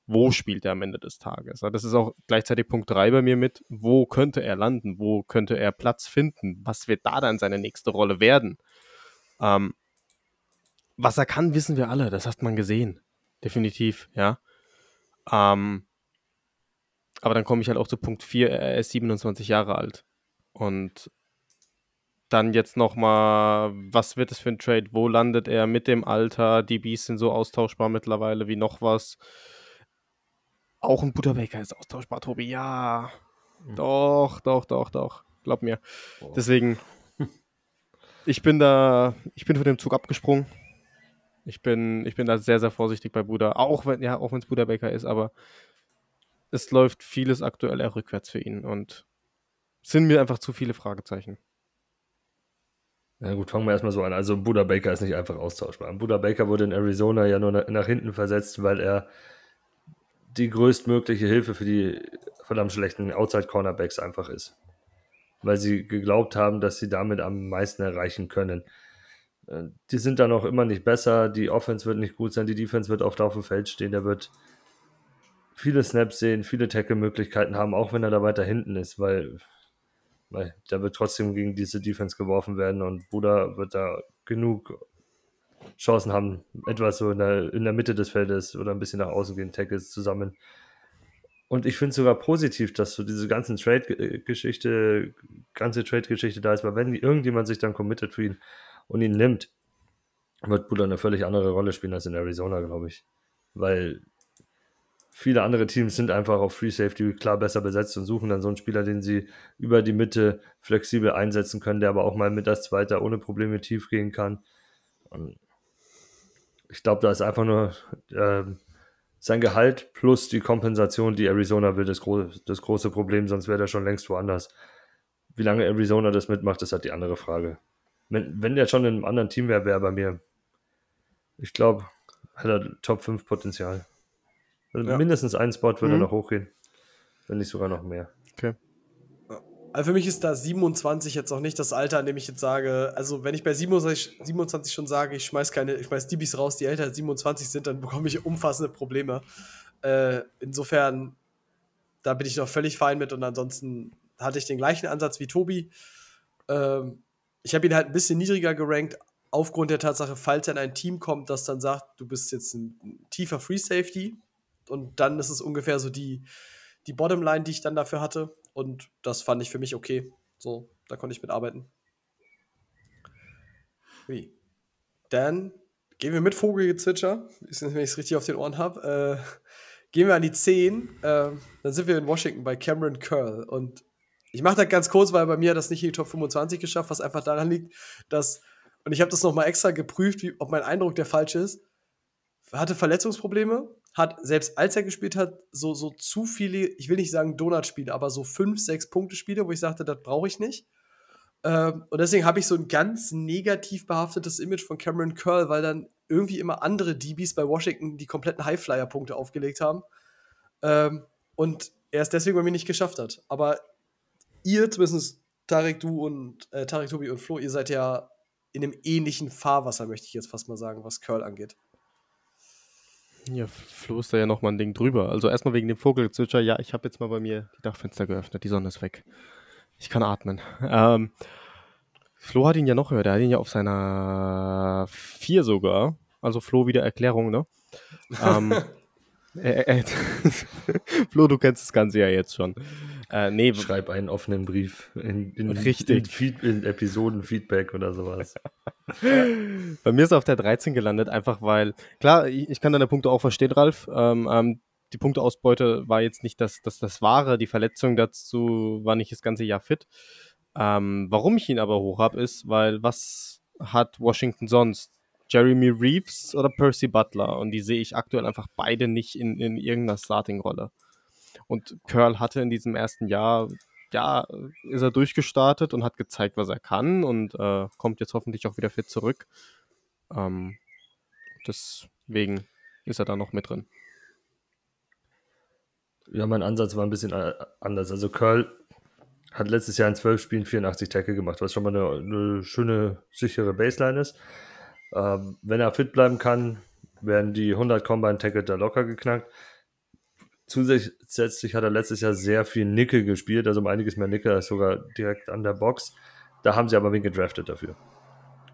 Wo spielt er am Ende des Tages? Ja, Das ist auch gleichzeitig Punkt 3 bei mir mit, wo könnte er landen? Wo könnte er Platz finden? Was wird da dann seine nächste Rolle werden? Ähm, was er kann, wissen wir alle, das hat man gesehen. Definitiv, ja. Ähm, aber dann komme ich halt auch zu Punkt 4, er ist 27 Jahre alt. Und dann jetzt nochmal, was wird es für ein Trade? Wo landet er mit dem Alter? Die Bees sind so austauschbar mittlerweile wie noch was. Auch ein Butterbaker ist austauschbar, Tobi. Ja. Doch, doch, doch, doch. Glaub mir. Deswegen, ich bin da, ich bin von dem Zug abgesprungen. Ich bin, ich bin da sehr, sehr vorsichtig bei Buda. Auch wenn, ja, auch wenn es Buddha-Baker ist, aber es läuft vieles aktuell eher rückwärts für ihn und es sind mir einfach zu viele Fragezeichen. Ja gut, fangen wir erstmal so an. Also Buda Baker ist nicht einfach austauschbar. Buda Baker wurde in Arizona ja nur nach, hinten versetzt, weil er die größtmögliche Hilfe für die verdammt schlechten Outside Cornerbacks einfach ist. Weil sie geglaubt haben, dass sie damit am meisten erreichen können. Äh, Die sind dann auch immer nicht besser, die Offense wird nicht gut sein, die Defense wird oft auf dem Feld stehen, der wird viele Snaps sehen, viele Tackle-Möglichkeiten haben, auch wenn er da weiter hinten ist, weil, weil der wird trotzdem gegen diese Defense geworfen werden und Buda wird da genug Chancen haben, etwas so in der, in der Mitte des Feldes oder ein bisschen nach außen gehen, Tackles zusammen. Und ich finde es sogar positiv, dass so diese ganzen Trade-Geschichte, ganze Trade-Geschichte da ist, weil wenn irgendjemand sich dann committet für ihn und ihn nimmt, wird Buda eine völlig andere Rolle spielen als in Arizona, glaube ich. Weil viele andere Teams sind einfach auf Free Safety klar besser besetzt und suchen dann so einen Spieler, den sie über die Mitte flexibel einsetzen können, der aber auch mal mit als Zweiter ohne Probleme tief gehen kann. Und ich glaube, da ist einfach nur ähm, sein Gehalt plus die Kompensation, die Arizona will, das, gro das große Problem, sonst wäre der schon längst woanders. Wie lange Arizona das mitmacht, ist halt die andere Frage. Wenn, wenn der schon in einem anderen Team wäre, wäre er bei mir, ich glaube, hat er Top 5 Potenzial. Also Ja. Mindestens einen Spot würde Mhm. er noch hochgehen. Wenn nicht sogar noch mehr. Okay. Also für mich ist da 27 jetzt auch nicht das Alter, an dem ich jetzt sage, also wenn ich bei 27, 27 schon sage, ich schmeiß keine, ich schmeiß DBs raus, die älter als 27 sind, dann bekomme ich umfassende Probleme. Äh, insofern, da bin ich noch völlig fein mit und ansonsten hatte ich den gleichen Ansatz wie Tobi. Ähm, ich habe ihn halt ein bisschen niedriger gerankt, aufgrund der Tatsache, falls er in ein Team kommt, das dann sagt, du bist jetzt ein tiefer Free Safety und dann ist es ungefähr so die, die Bottomline, die ich dann dafür hatte. Und das fand ich für mich okay. So, da konnte ich mitarbeiten. Wie? Dann gehen wir mit Vogelgezwitscher, wenn ich es richtig auf den Ohren habe. Äh, gehen wir an die 10. Äh, dann sind wir in Washington bei Cameron Curl. Und ich mache das ganz kurz, weil bei mir hat das nicht in die Top 25 geschafft, was einfach daran liegt, dass, und ich habe das nochmal extra geprüft, wie, ob mein Eindruck der falsche ist, hatte Verletzungsprobleme, hat, selbst als er gespielt hat, so, so zu viele, ich will nicht sagen Donut-Spiele, aber so fünf, sechs Punkte-Spiele, wo ich sagte, das brauche ich nicht. Ähm, und deswegen habe ich so ein ganz negativ behaftetes Image von Cameron Curl, weil dann irgendwie immer andere DBs bei Washington die kompletten Highflyer-Punkte aufgelegt haben. Ähm, und er es deswegen bei mir nicht geschafft hat. Aber ihr, zumindest Tarek, du und äh, Tarek, Tobi und Flo, ihr seid ja in einem ähnlichen Fahrwasser, möchte ich jetzt fast mal sagen, was Curl angeht. Ja, Flo ist da ja nochmal ein Ding drüber. Also erstmal wegen dem Vogelzwitscher. Ja, ich habe jetzt mal bei mir die Dachfenster geöffnet. Die Sonne ist weg. Ich kann atmen. Ähm, Flo hat ihn ja noch höher. Der hat ihn ja auf seiner 4 sogar. Also Flo wieder Erklärung, ne? ähm, äh, äh, Flo, du kennst das Ganze ja jetzt schon. Äh, nee, Schreib einen offenen Brief in, in, Richtig. in, in Episoden-Feedback oder sowas. Bei mir ist er auf der 13 gelandet, einfach weil, klar, ich, ich kann deine Punkte auch verstehen, Ralf. Ähm, ähm, die Punkteausbeute war jetzt nicht das, das, das Wahre, die Verletzung dazu war nicht das ganze Jahr fit. Ähm, warum ich ihn aber hoch habe, ist, weil was hat Washington sonst? Jeremy Reeves oder Percy Butler? Und die sehe ich aktuell einfach beide nicht in, in irgendeiner Starting-Rolle. Und Curl hatte in diesem ersten Jahr, ja, ist er durchgestartet und hat gezeigt, was er kann und äh, kommt jetzt hoffentlich auch wieder fit zurück. Ähm, deswegen ist er da noch mit drin. Ja, mein Ansatz war ein bisschen äh, anders. Also Curl hat letztes Jahr in zwölf Spielen 84 Tackle gemacht, was schon mal eine, eine schöne, sichere Baseline ist. Ähm, wenn er fit bleiben kann, werden die 100 Combine Tackle da locker geknackt. Zusätzlich hat er letztes Jahr sehr viel Nickel gespielt, also um einiges mehr Nickel als sogar direkt an der Box. Da haben sie aber wen gedraftet dafür.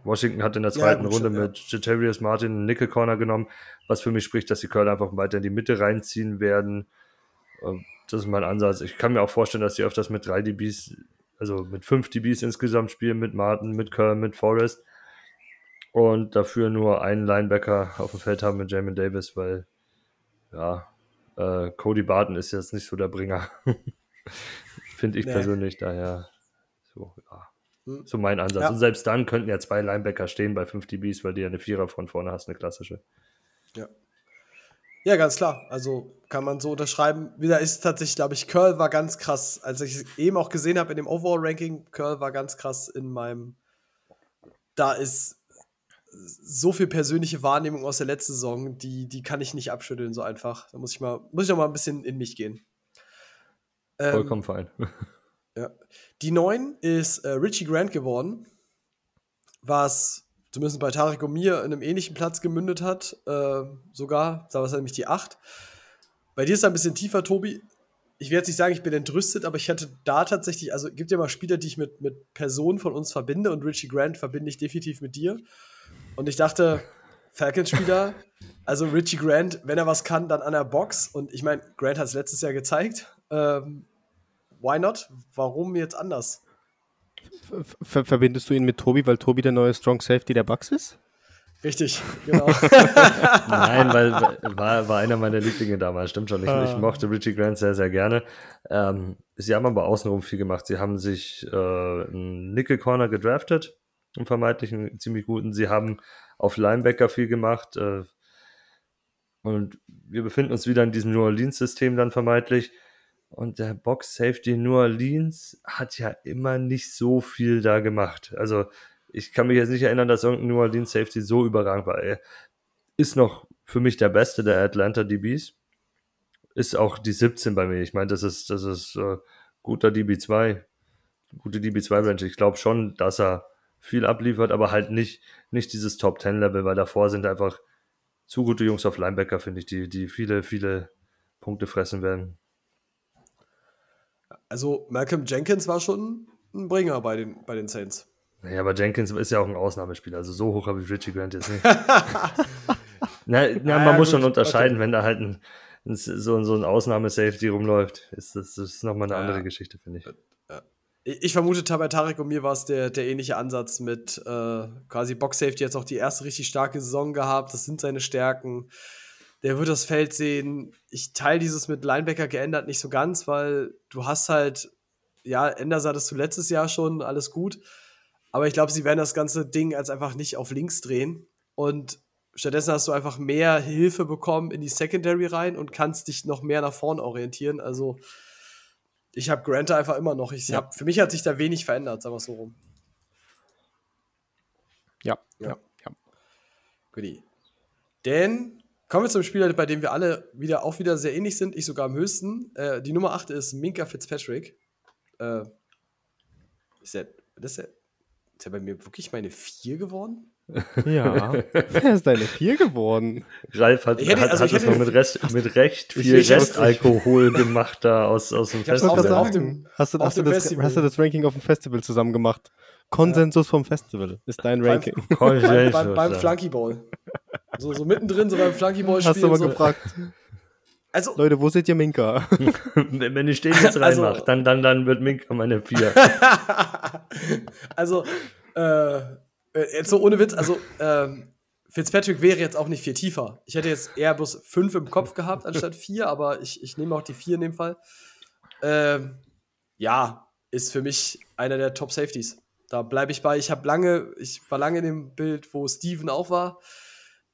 Washington hat in der zweiten ja, Runde mit Jatarius Martin einen Nickel Corner genommen, was für mich spricht, dass die Curl einfach weiter in die Mitte reinziehen werden. Ähm, das ist mein Ansatz. Ich kann mir auch vorstellen, dass sie öfters mit drei DBs, also mit fünf DBs insgesamt spielen, mit Martin, mit Curl, mit Forrest. Und dafür nur einen Linebacker auf dem Feld haben mit Jamin Davis, weil ja, äh, Cody Barton ist jetzt nicht so der Bringer. Finde ich nee. persönlich daher so, ja, hm. so mein Ansatz. Ja. Und selbst dann könnten ja zwei Linebacker stehen bei 5 DBs, weil du ja eine Vierer von vorne hast, eine klassische. Ja. Ja, ganz klar. Also kann man so unterschreiben. Wieder ist tatsächlich, glaube ich, Curl war ganz krass. Als ich eben auch gesehen habe in dem Overall-Ranking, Curl war ganz krass in meinem. Da ist so viel persönliche Wahrnehmung aus der letzten Saison, die, die kann ich nicht abschütteln so einfach. Da muss ich mal, muss ich noch mal ein bisschen in mich gehen. Ähm, Vollkommen fein. ja. Die 9 ist äh, Richie Grant geworden, was zumindest bei Tarek und mir in einem ähnlichen Platz gemündet hat. Äh, sogar, da war es nämlich die 8. Bei dir ist es ein bisschen tiefer, Tobi. Ich werde jetzt nicht sagen, ich bin entrüstet, aber ich hatte da tatsächlich, also gibt ja mal Spieler, die ich mit, mit Personen von uns verbinde und Richie Grant verbinde ich definitiv mit dir. Und ich dachte, Falcons-Spieler, also Richie Grant, wenn er was kann, dann an der Box. Und ich meine, Grant hat es letztes Jahr gezeigt. Ähm, why not? Warum jetzt anders? Ver verbindest du ihn mit Tobi, weil Tobi der neue Strong Safety der Bucks ist? Richtig, genau. Nein, weil war, war einer meiner Lieblinge damals, stimmt schon. Ich, ah. ich mochte Richie Grant sehr, sehr gerne. Ähm, sie haben aber außenrum viel gemacht. Sie haben sich äh, einen Nickel Corner gedraftet einen vermeintlichen ziemlich guten. Sie haben auf Linebacker viel gemacht. Äh, und wir befinden uns wieder in diesem New Orleans-System dann vermeintlich. Und der Box Safety New Orleans hat ja immer nicht so viel da gemacht. Also ich kann mich jetzt nicht erinnern, dass irgendein New Orleans Safety so überragend war. Er ist noch für mich der beste der Atlanta DBs. Ist auch die 17 bei mir. Ich meine, das ist, das ist äh, guter DB2, gute DB2-Range. Ich glaube schon, dass er viel abliefert, aber halt nicht, nicht dieses Top-10-Level, weil davor sind einfach zu gute Jungs auf Linebacker, finde ich, die, die viele, viele Punkte fressen werden. Also Malcolm Jenkins war schon ein Bringer bei den, bei den Saints. Naja, aber Jenkins ist ja auch ein Ausnahmespieler. Also so hoch habe ich Richie Grant jetzt nicht. na, na, man ja, muss gut, schon unterscheiden, okay. wenn da halt ein, so, so ein Ausnahmesafety rumläuft. Ist das, das ist nochmal eine ja, andere Geschichte, finde ich. Ich vermute, bei Tarek und mir war es der, der ähnliche Ansatz mit äh, quasi Box Safety jetzt auch die erste richtig starke Saison gehabt. Das sind seine Stärken. Der wird das Feld sehen. Ich teile dieses mit Linebacker geändert nicht so ganz, weil du hast halt, ja, Enders hattest du letztes Jahr schon, alles gut. Aber ich glaube, sie werden das ganze Ding als einfach nicht auf links drehen. Und stattdessen hast du einfach mehr Hilfe bekommen in die Secondary rein und kannst dich noch mehr nach vorn orientieren. Also, ich habe Grant einfach immer noch. Ich ja. hab, für mich hat sich da wenig verändert, sagen wir es so rum. Ja, ja, ja. Goodie. Denn kommen wir zum Spieler, bei dem wir alle wieder auch wieder sehr ähnlich sind, ich sogar am höchsten. Äh, die Nummer 8 ist Minka Fitzpatrick. Äh, ist der, das ist, der, ist der bei mir wirklich meine 4 geworden? Ja. Er ist deine 4 geworden. Ralf hat, hätte- hat, also hat hätte- noch mit, Rest, mit recht viel Restalkohol gemacht da aus, aus dem Festival. auf dem- hast, du, auf hast, du dem das, Festival. hast du das Ranking auf dem Festival zusammen gemacht? Konsensus vom Festival ist dein Beim- Ranking. Beim, beim, beim ja. Flunky Ball. So, so mittendrin, so beim Flunky Ball Hast du mal so. gefragt, Also, Leute, wo seht ihr Minka? Wenn ich den jetzt Also- reinmache, dann, dann, dann wird Minka meine 4. also, äh, jetzt so ohne Witz, also, ähm, Fitzpatrick wäre jetzt auch nicht viel tiefer. Ich hätte jetzt eher bloß fünf im Kopf gehabt anstatt vier, aber ich, ich nehme auch die vier in dem Fall. Ähm, ja, ist für mich einer der Top Safeties. Da bleibe ich bei. Ich habe lange, ich war lange in dem Bild, wo Steven auch war,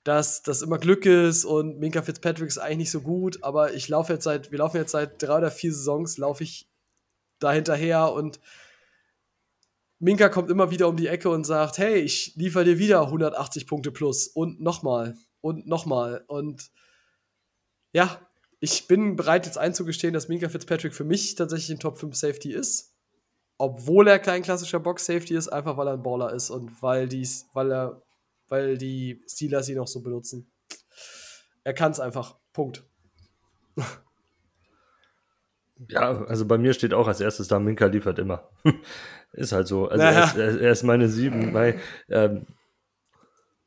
dass das immer Glück ist und Minka Fitzpatrick ist eigentlich nicht so gut, aber ich laufe jetzt seit, wir laufen jetzt seit drei oder vier Saisons, laufe ich da hinterher und Minka kommt immer wieder um die Ecke und sagt, hey, ich liefere dir wieder 180 Punkte plus und nochmal und nochmal. Und ja, ich bin bereit jetzt einzugestehen, dass Minka Fitzpatrick für mich tatsächlich ein Top 5 Safety ist. Obwohl er kein klassischer Box-Safety ist, einfach weil er ein Baller ist und weil, dies, weil, er, weil die Steelers ihn auch so benutzen. Er kann es einfach. Punkt. Ja, also bei mir steht auch als erstes da, Minka liefert immer. ist halt so. Also Naja. er, ist, er, ist meine 7. Mein, ähm,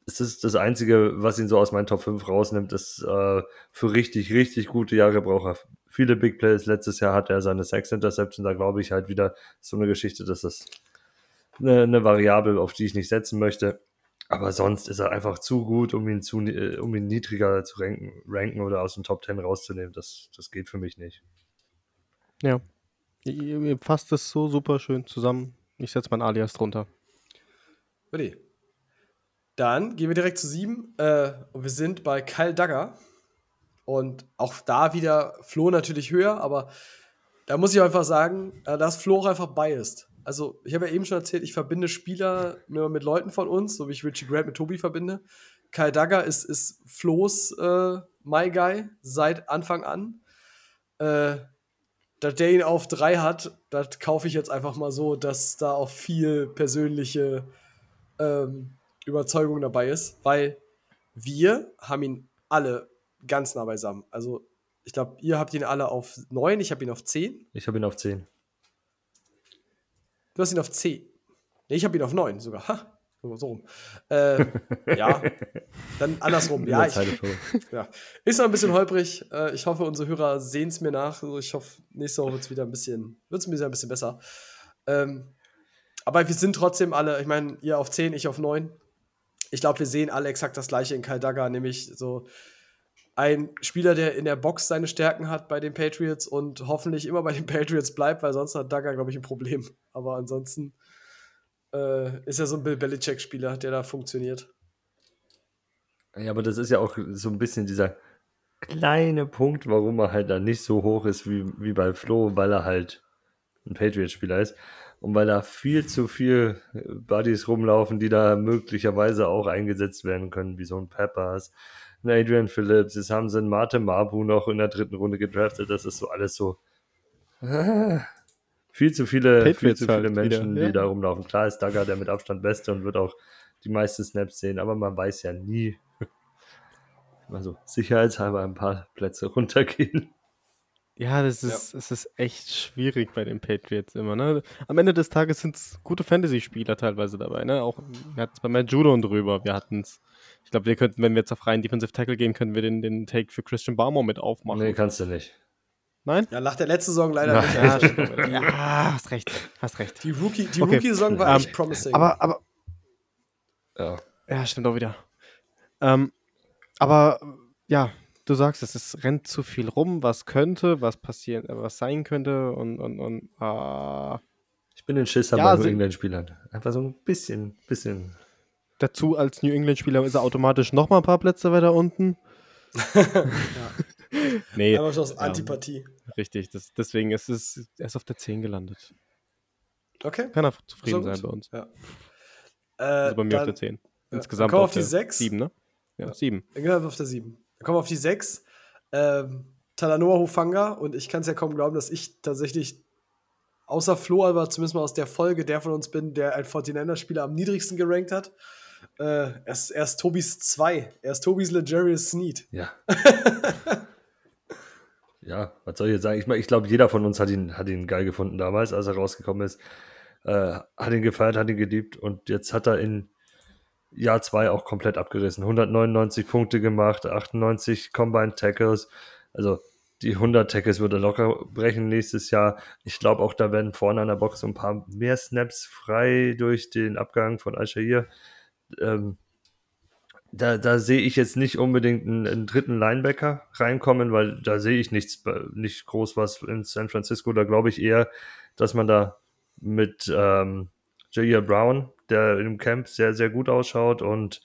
es ist das Einzige, was ihn so aus meinen Top 5 rausnimmt, ist äh, für richtig, richtig gute Jahre braucht er viele Big Plays. Letztes Jahr hat er seine Sex Interception, da glaube ich halt wieder so eine Geschichte, dass das eine, eine Variable, auf die ich nicht setzen möchte. Aber sonst ist er einfach zu gut, um ihn, zu, äh, um ihn niedriger zu ranken, ranken oder aus dem Top 10 rauszunehmen. Das, das geht für mich nicht. Ja. Ihr, ihr fasst es so super schön zusammen. Ich setze mein Alias drunter. Ready. Dann gehen wir direkt zu sieben. Äh, und wir sind bei Kyle Dagger. Und auch da wieder Flo natürlich höher, aber da muss ich einfach sagen, äh, da ist Flo auch einfach biased. Also, ich habe ja eben schon erzählt, ich verbinde Spieler nur mit Leuten von uns, so wie ich Richie Grant mit Tobi verbinde. Kyle Dagger ist, ist Flo's äh, My Guy seit Anfang an. Äh, dass der ihn auf drei hat, das kaufe ich jetzt einfach mal so, dass da auch viel persönliche ähm, Überzeugung dabei ist, weil wir haben ihn alle ganz nah beisammen. Also, ich glaube, ihr habt ihn alle auf 9, ich habe ihn auf 10. Ich habe ihn auf 10. Du hast ihn auf 10. Nee, ich habe ihn auf 9 sogar. Ha, so rum. Äh, ja, dann andersrum. ja, ich, ja, ist noch ein bisschen holprig. Äh, ich hoffe, unsere Hörer sehen es mir nach. Also ich hoffe, nächste Woche wird es wieder ein bisschen, wird's wieder ein bisschen besser. Ähm, aber wir sind trotzdem alle, ich meine, ihr auf 10, ich auf 9. Ich glaube, wir sehen alle exakt das gleiche in Kyle Dagger, nämlich so ein Spieler, der in der Box seine Stärken hat bei den Patriots und hoffentlich immer bei den Patriots bleibt, weil sonst hat Dagger, glaube ich, ein Problem. Aber ansonsten äh, ist er so ein Bill Belichick-Spieler, der da funktioniert. Ja, aber das ist ja auch so ein bisschen dieser kleine Punkt, warum er halt dann nicht so hoch ist wie, wie bei Flo, weil er halt ein Patriot-Spieler ist und weil da viel zu viel Buddies rumlaufen, die da möglicherweise auch eingesetzt werden können, wie so ein Peppers, ein Adrian Phillips, jetzt haben sie einen Marte Mabu noch in der dritten Runde gedraftet, das ist so alles so ah, viel zu viele, viel Patriots zu viele halt Menschen, wieder, ja. die da rumlaufen. Klar ist Dagger der mit Abstand Beste und wird auch die meisten Snaps sehen, aber man weiß ja nie. Also sicherheitshalber ein paar Plätze runtergehen. Ja, das ist, es ist echt schwierig bei den Patriots immer, ne? Am Ende des Tages sind es gute Fantasy-Spieler teilweise dabei, ne? Auch, wir hatten es bei Matt Judon drüber, wir hatten es, ich glaube, wir könnten, wenn wir jetzt auf rein Defensive Tackle gehen, können wir den, den Take für Christian Barmore mit aufmachen. Nee, kannst du nicht. Nein? Ja, nach der letzten Saison leider Nein. nicht. Ja, stimmt. ja, hast recht, hast recht. Die Rookie- die Okay. Rookie-Saison war Ähm, echt promising. Aber, aber, Ja. ja, stimmt auch wieder. Ähm, aber, ja, du sagst es, es rennt zu viel rum, was könnte, was passieren, äh, was sein könnte und, und, und, ah, Ich bin ein Schisser Ja, bei also- New England-Spielern. Einfach so ein bisschen, bisschen. Dazu als New England-Spieler ist er automatisch noch mal ein paar Plätze weiter unten. Nee, Einfach schon aus ja. Antipathie. richtig. Das, deswegen ist es er ist auf der 10 gelandet. Okay. Kann er zufrieden sein bei uns. Ja. Äh, Also bei mir auf dann- der 10. ja, Insgesamt dann kommen wir auf, auf die der sechs. 7, ne? Ja, sieben. Genau, auf der 7. Dann kommen wir auf die 6. Ähm, Talanoa Hufanga. Und ich kann es ja kaum glauben, dass ich tatsächlich, außer Flo, aber zumindest mal aus der Folge, der von uns bin, der ein 49er-Spieler am niedrigsten gerankt hat. Äh, er, ist, er ist Tobis 2. Er ist Tobis Legarius Sneed. Ja. ja, was soll ich jetzt sagen? Ich, ich glaube, jeder von uns hat ihn, hat ihn geil gefunden damals, als er rausgekommen ist. Äh, hat ihn gefeiert, hat ihn geliebt und jetzt hat er in Jahr 2 auch komplett abgerissen. 199 Punkte gemacht, 98 Combined Tackles. Also die 100 Tackles würde locker brechen nächstes Jahr. Ich glaube auch, da werden vorne an der Box so ein paar mehr Snaps frei durch den Abgang von Al-Shahir. Ähm, da, da sehe ich jetzt nicht unbedingt einen, einen, dritten Linebacker reinkommen, weil da sehe ich nichts, nicht groß was in San Francisco. Da glaube ich eher, dass man da mit ähm, Jair Brown, der im Camp sehr, sehr gut ausschaut und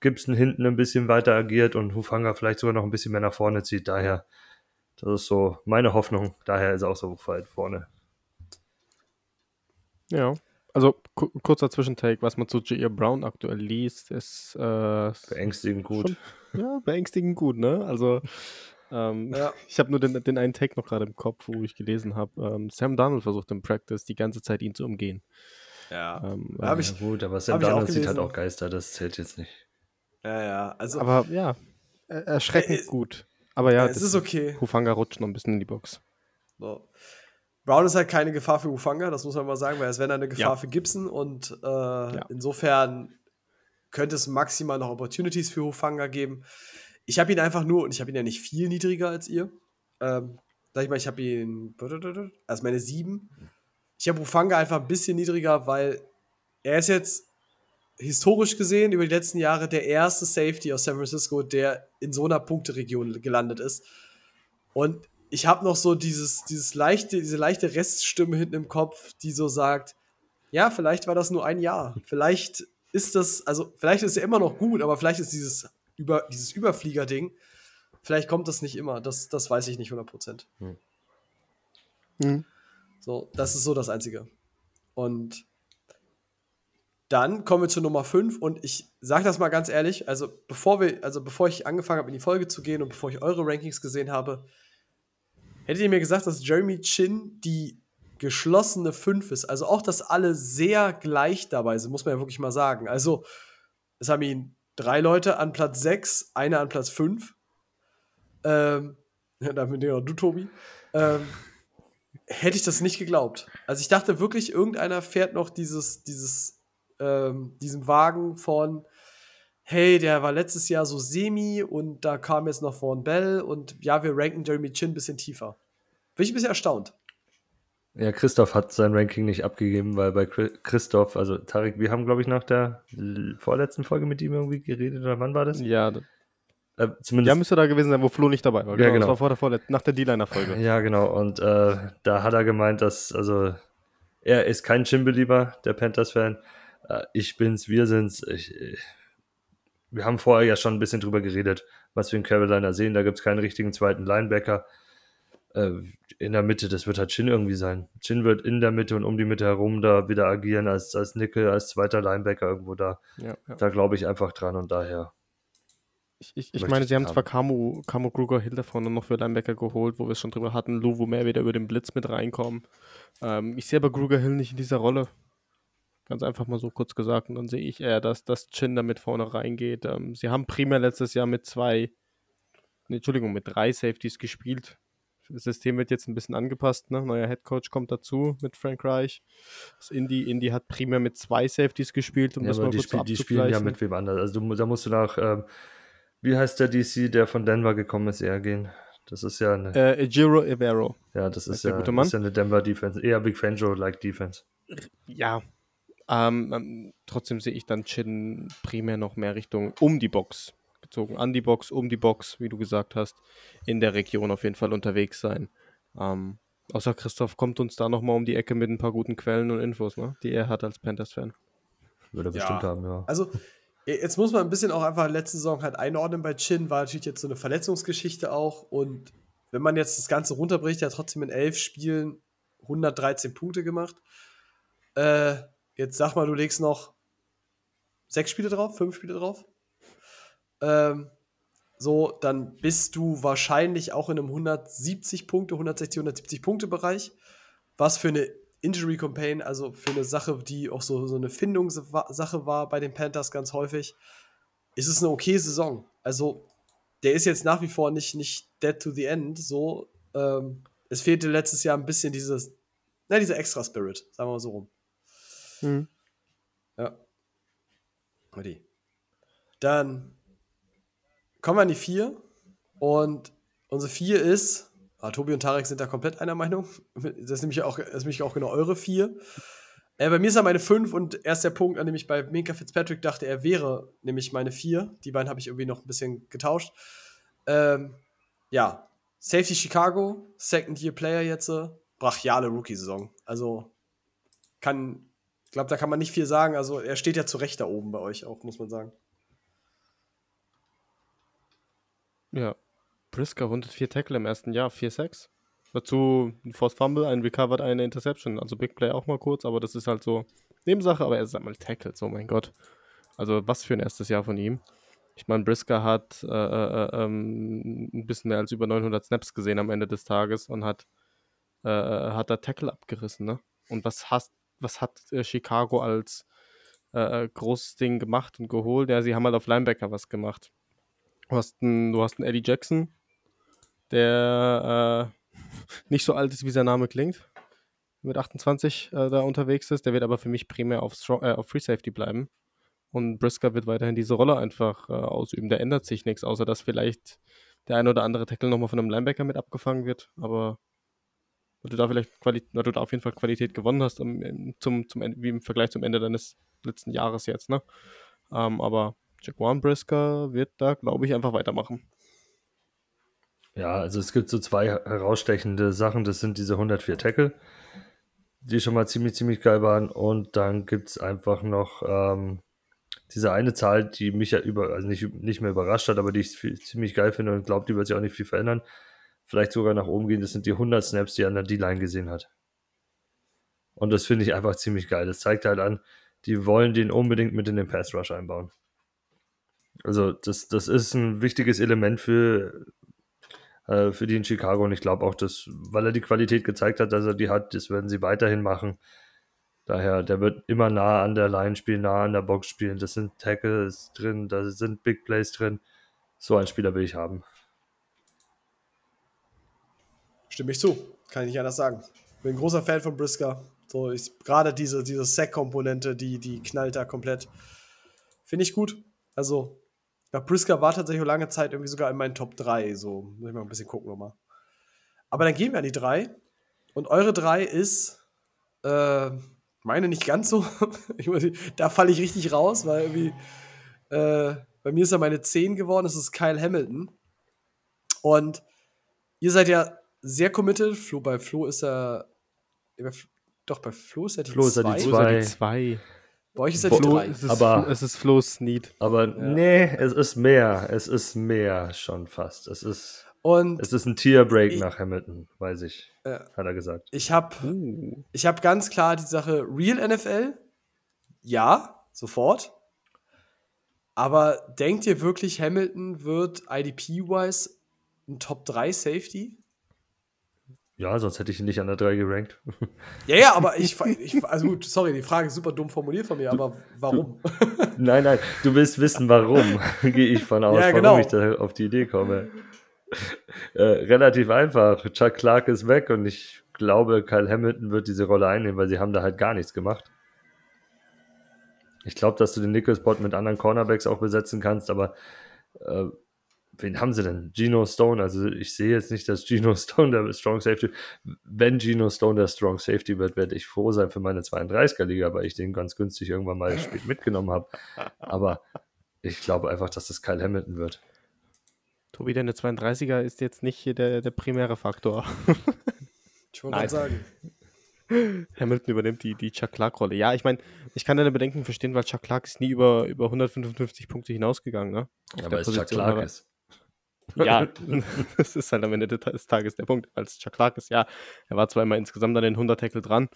Gibson hinten ein bisschen weiter agiert und Hufanga vielleicht sogar noch ein bisschen mehr nach vorne zieht. Daher, das ist so meine Hoffnung. Daher ist er auch so weit vorne. Ja, also kurzer Zwischentake, was man zu Jair Brown aktuell liest, ist äh, beängstigend gut. Schon, ja, beängstigend gut, ne? Also ähm, ja. ich habe nur den, den, einen Take noch gerade im Kopf, wo ich gelesen habe. Ähm, Sam Donald versucht im Practice die ganze Zeit ihn zu umgehen. Ja, ähm, ja ich, gut, aber Sam Donald sieht halt auch Geister, das zählt jetzt nicht. Ja, ja, also. Aber ja, erschreckend äh, gut. Aber ja, es ist okay. Hufanga rutscht noch ein bisschen in die Box. So. Brown ist halt keine Gefahr für Ufanga, das muss man mal sagen, weil es wäre eine Gefahr ja. für Gibson und äh, ja. insofern könnte es maximal noch Opportunities für Ufanga geben. Ich habe ihn einfach nur, und ich habe ihn ja nicht viel niedriger als ihr. Ähm, sag ich mal, ich habe ihn, also meine sieben. Ich habe Ufanga einfach ein bisschen niedriger, weil er ist jetzt historisch gesehen über die letzten Jahre der erste Safety aus San Francisco, der in so einer Punkteregion gelandet ist. Und ich habe noch so dieses, dieses leichte, diese leichte Reststimme hinten im Kopf, die so sagt, ja, vielleicht war das nur ein Jahr. Vielleicht ist das, also vielleicht ist er immer noch gut, aber vielleicht ist dieses, über, dieses Überflieger-Ding, vielleicht kommt das nicht immer. Das, das weiß ich nicht 100%. Hm. Hm. So, das ist so das Einzige. Und dann kommen wir zu Nummer 5 und ich sage das mal ganz ehrlich, also bevor wir, also bevor ich angefangen habe, in die Folge zu gehen und bevor ich eure Rankings gesehen habe, Hättet ihr mir gesagt, dass Jeremy Chin die geschlossene 5 ist, also auch, dass alle sehr gleich dabei sind, muss man ja wirklich mal sagen. Also, es haben ihn drei Leute an Platz 6, einer an Platz 5. Ähm, damit ja, du, Tobi. Ähm, hätte ich das nicht geglaubt. Also ich dachte wirklich, irgendeiner fährt noch dieses, dieses, ähm, diesen Wagen von hey, der war letztes Jahr so semi und da kam jetzt noch Vaughn Bell und ja, wir ranken Jeremy Chin ein bisschen tiefer. Bin ich ein bisschen erstaunt. Ja, Christoph hat sein Ranking nicht abgegeben, weil bei Christoph, also Tarek, wir haben, glaube ich, nach der vorletzten Folge mit ihm irgendwie geredet, oder wann war das? Ja, äh, zumindest. Ja, müsste da gewesen sein, wo Flo nicht dabei war. Genau, ja, genau. Das war vor der Vorlet nach der D-Liner-Folge. Ja, genau. Und äh, da hat er gemeint, dass, also, er ist kein Chin-Belieber, der Panthers-Fan. Äh, ich bin's, wir sind's. Ich, ich wir haben vorher ja schon ein bisschen drüber geredet, was wir in Carolina sehen. Da gibt es keinen richtigen zweiten Linebacker. Äh, in der Mitte, das wird halt Chin irgendwie sein. Chin wird in der Mitte und um die Mitte herum da wieder agieren als, als Nickel, als zweiter Linebacker irgendwo da. Ja, ja. Da glaube ich einfach dran und daher. Ich, ich, ich meine, sie haben, haben zwar Kamu, Kamu Kruger Hill davon noch für Linebacker geholt, wo wir es schon drüber hatten, Lou, wo mehr wieder über den Blitz mit reinkommen. Ähm, ich sehe aber Kruger Hill nicht in dieser Rolle. Ganz einfach mal so kurz gesagt. Und dann sehe ich eher, dass das Chin damit vorne reingeht. Ähm, sie haben primär letztes Jahr mit zwei, nee, Entschuldigung, mit drei Safeties gespielt. Das System wird jetzt ein bisschen angepasst. Ne? Neuer Headcoach kommt dazu mit Frank Reich. Das Indy, Indy hat primär mit zwei Safeties gespielt, um ja, das mal die, kurz spiel, die spielen ja mit wem anders. Also du, da musst du nach, ähm, wie heißt der DC, der von Denver gekommen ist, eher gehen. Das ist ja eine. Äh, Giro Evero. Ja, das ist, ja, das ist ja eine Denver Defense. Eher Big Fangio-like Defense. Ja, ähm, ähm, trotzdem sehe ich dann Chin primär noch mehr Richtung um die Box gezogen. An die Box, um die Box, wie du gesagt hast. In der Region auf jeden Fall unterwegs sein. Ähm, außer Christoph kommt uns da nochmal um die Ecke mit ein paar guten Quellen und Infos, ne? die er hat als Panthers-Fan. Würde er ja. bestimmt haben, ja. Also, jetzt muss man ein bisschen auch einfach letzte Saison halt einordnen bei Chin. War natürlich jetzt so eine Verletzungsgeschichte auch. Und wenn man jetzt das Ganze runterbricht, er hat trotzdem in elf Spielen 113 Punkte gemacht. Äh, Jetzt sag mal, du legst noch sechs Spiele drauf, fünf Spiele drauf. Ähm, so, dann bist du wahrscheinlich auch in einem 170 Punkte, 160, 170 Punkte Bereich. Was für eine Injury Campaign, also für eine Sache, die auch so, so eine Findungssache war bei den Panthers ganz häufig, ist es eine okay Saison. Also, der ist jetzt nach wie vor nicht, nicht dead to the end. So, ähm, es fehlte letztes Jahr ein bisschen dieses, na, dieser extra Spirit, sagen wir mal so rum. Hm. Ja. Dann kommen wir an die 4. Und unsere 4 ist, ah, Tobi und Tarek sind da komplett einer Meinung. Das ist nämlich auch, das ist nämlich auch genau eure 4. Äh, bei mir ist er meine 5 und erst der Punkt, an dem ich bei Minka Fitzpatrick dachte, er wäre nämlich meine 4. Die beiden habe ich irgendwie noch ein bisschen getauscht. Ähm, ja, Safety Chicago, Second Year Player jetzt, äh, brachiale Rookie-Saison. Also kann, ich glaube, da kann man nicht viel sagen. Also er steht ja zu Recht da oben bei euch auch, muss man sagen. Ja. Brisker 104 Tackle im ersten Jahr, 4-6. Dazu ein Forced Fumble, ein Recovered, eine Interception. Also Big Play auch mal kurz, aber das ist halt so Nebensache, aber er ist einmal Tackle, so mein Gott. Also was für ein erstes Jahr von ihm. Ich meine, Brisker hat äh, äh, ähm, ein bisschen mehr als über 900 Snaps gesehen am Ende des Tages und hat, äh, äh, hat da Tackle abgerissen, ne? Und was, hast, was hat äh, Chicago als äh, großes Ding gemacht und geholt? Ja, sie haben halt auf Linebacker was gemacht. Du hast einen, du hast einen Eddie Jackson, der äh, nicht so alt ist, wie sein Name klingt, mit 28 äh, da unterwegs ist. Der wird aber für mich primär auf, Strong, äh, auf Free Safety bleiben. Und Brisker wird weiterhin diese Rolle einfach äh, ausüben. Da ändert sich nichts, außer dass vielleicht der ein oder andere Tackle nochmal von einem Linebacker mit abgefangen wird. Aber du da vielleicht Quali du da auf jeden Fall Qualität gewonnen hast, um, zum, zum, wie im Vergleich zum Ende deines letzten Jahres jetzt. Ne? Ähm, aber Jaquan Brisker wird da, glaube ich, einfach weitermachen. Ja, also es gibt so zwei herausstechende Sachen. Das sind diese 104 Tackle, die schon mal ziemlich, ziemlich geil waren. Und dann gibt es einfach noch ähm, diese eine Zahl, die mich ja über, also nicht, nicht mehr überrascht hat, aber die ich viel, ziemlich geil finde und glaube, die wird sich auch nicht viel verändern. Vielleicht sogar nach oben gehen. Das sind die 100 Snaps, die er an der D-Line gesehen hat. Und das finde ich einfach ziemlich geil. Das zeigt halt an, die wollen den unbedingt mit in den Pass Rush einbauen. Also das, das ist ein wichtiges Element für, äh, für die in Chicago und ich glaube auch, dass, weil er die Qualität gezeigt hat, dass er die hat, das werden sie weiterhin machen. Daher, der wird immer nah an der Line spielen, nah an der Box spielen. Das sind Tackles drin, da sind Big Plays drin. So einen Spieler will ich haben. Stimme ich zu. Kann ich nicht anders sagen. Bin ein großer Fan von Brisker. So, gerade diese, diese Sack-Komponente, die, die knallt da komplett. Finde ich gut. Also, ja, Brisker war tatsächlich lange Zeit irgendwie sogar in meinen Top 3. So, muss ich mal ein bisschen gucken nochmal. Aber dann gehen wir an die 3. Und eure 3 ist, äh, meine nicht ganz so. da falle ich richtig raus, weil irgendwie, äh, bei mir ist er meine 10 geworden. Das ist Kyle Hamilton. Und ihr seid ja sehr committed. Flo, bei Flo ist er. Doch, bei Flo ist er die 2. Flo ist er die 2. Bei euch ist er die 3. Es ist, aber, es ist Flo's Sneed. Aber ja. nee, es ist mehr. Es ist mehr schon fast. Es ist, Und es ist ein Tierbreak nach Hamilton, weiß ich. Ja. Hat er gesagt. Ich habe Uh. ich hab ganz klar die Sache Real NFL. Ja, sofort. Aber denkt ihr wirklich, Hamilton wird IDP-wise ein Top 3 Safety? Ja, sonst hätte ich ihn nicht an der 3 gerankt. Ja, ja, aber ich, ich also gut, sorry, die Frage ist super dumm formuliert von mir, aber warum? nein, nein, du willst wissen, warum, gehe ich von aus, Ja, warum genau. ich da auf die Idee komme. Äh, relativ einfach. Chuck Clark ist weg und ich glaube, Kyle Hamilton wird diese Rolle einnehmen, weil sie haben da halt gar nichts gemacht. Ich glaube, dass du den Nickel-Spot mit anderen Cornerbacks auch besetzen kannst, aber äh, wen haben sie denn? Geno Stone. Also ich sehe jetzt nicht, dass Geno Stone der Strong Safety. Wenn Geno Stone der Strong Safety wird, werde ich froh sein für meine 32er-Liga, weil ich den ganz günstig irgendwann mal spät mitgenommen habe. Aber ich glaube einfach, dass das Kyle Hamilton wird. Tobi, deine 32er ist jetzt nicht hier der, der primäre Faktor. Ich wollte sagen. Hamilton übernimmt die, die Chuck Clark-Rolle. Ja, ich meine, ich kann deine Bedenken verstehen, weil Chuck Clark ist nie über, über 155 Punkte hinausgegangen, ne? Auf Aber es Chuck Position, Clark ist. Ja, das ist halt am Ende des Tages der Punkt. Als Chuck Clark ist, ja, er war zweimal insgesamt an den 100 Tackle dran.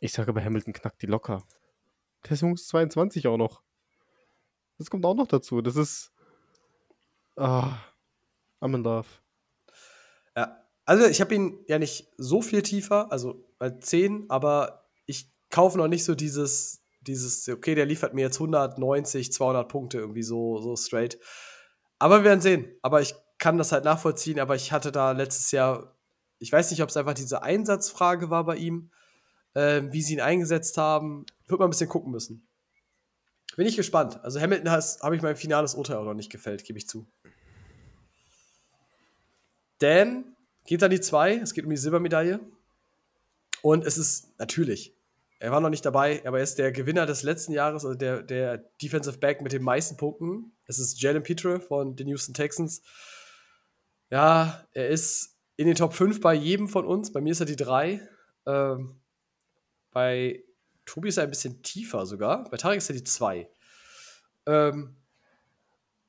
Ich sage aber, Hamilton knackt die locker. Der Junge ist 22 auch noch. Das kommt auch noch dazu. Das ist, Ah, I'm in love. Ja. Also ich habe ihn ja nicht so viel tiefer, also bei 10, aber ich kaufe noch nicht so dieses, dieses, okay, der liefert mir jetzt 190, 200 Punkte irgendwie so, so straight. Aber wir werden sehen. Aber ich kann das halt nachvollziehen, aber ich hatte da letztes Jahr, ich weiß nicht, ob es einfach diese Einsatzfrage war bei ihm, äh, wie sie ihn eingesetzt haben. Wird man ein bisschen gucken müssen. Bin ich gespannt. Also Hamilton habe ich mein finales Urteil auch noch nicht gefällt, gebe ich zu. Dan geht an die zwei. Es geht um die Silbermedaille. Und es ist natürlich, er war noch nicht dabei, aber er ist der Gewinner des letzten Jahres, also der, der Defensive Back mit den meisten Punkten. Es ist Jalen Petre von den Houston Texans. Ja, er ist in den Top 5 bei jedem von uns. Bei mir ist er die 3. Ähm, bei Tobi ist er ein bisschen tiefer sogar. Bei Tarek ist er die 2. Ähm,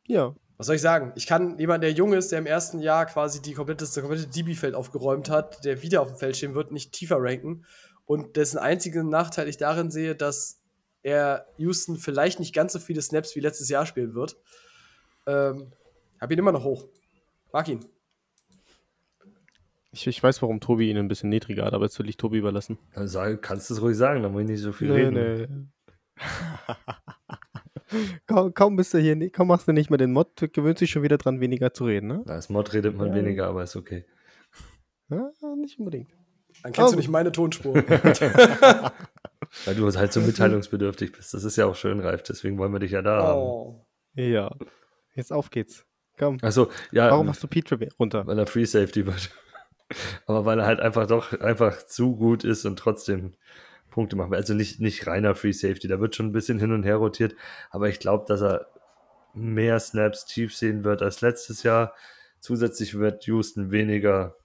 Ja. was soll ich sagen? Ich kann jemand, der jung ist, der im ersten Jahr quasi die komplette, das komplette DB-Feld aufgeräumt hat, der wieder auf dem Feld stehen wird, nicht tiefer ranken. Und dessen einzigen Nachteil ich darin sehe, dass er Houston vielleicht nicht ganz so viele Snaps wie letztes Jahr spielen wird. Ähm, hab ihn immer noch hoch. Mag ihn. Ich, ich weiß, warum Tobi ihn ein bisschen niedriger hat, aber jetzt will ich Tobi überlassen. Dann sag, kannst du es ruhig sagen, dann muss ich nicht so viel Nee, reden. nee. kaum, kaum bist du hier, kaum machst du nicht mehr den Mod, gewöhnt sich schon wieder dran, weniger zu reden, ne? Na, Als Mod redet man Ja. weniger, aber ist okay. Ja, nicht unbedingt. Dann kennst Oh. du nicht meine Tonspur. Weil du halt so mitteilungsbedürftig bist. Das ist ja auch schön, Reif. Deswegen wollen wir dich ja da haben. oh. Ja. Jetzt auf geht's. Komm. Achso, ja, Warum hast du Peter runter? weil er Free Safety wird. Aber weil er halt einfach doch einfach zu gut ist und trotzdem Punkte macht. Also nicht, nicht reiner Free Safety, da wird schon ein bisschen hin und her rotiert. Aber ich glaube, dass er mehr Snaps tief sehen wird als letztes Jahr. Zusätzlich wird Houston weniger,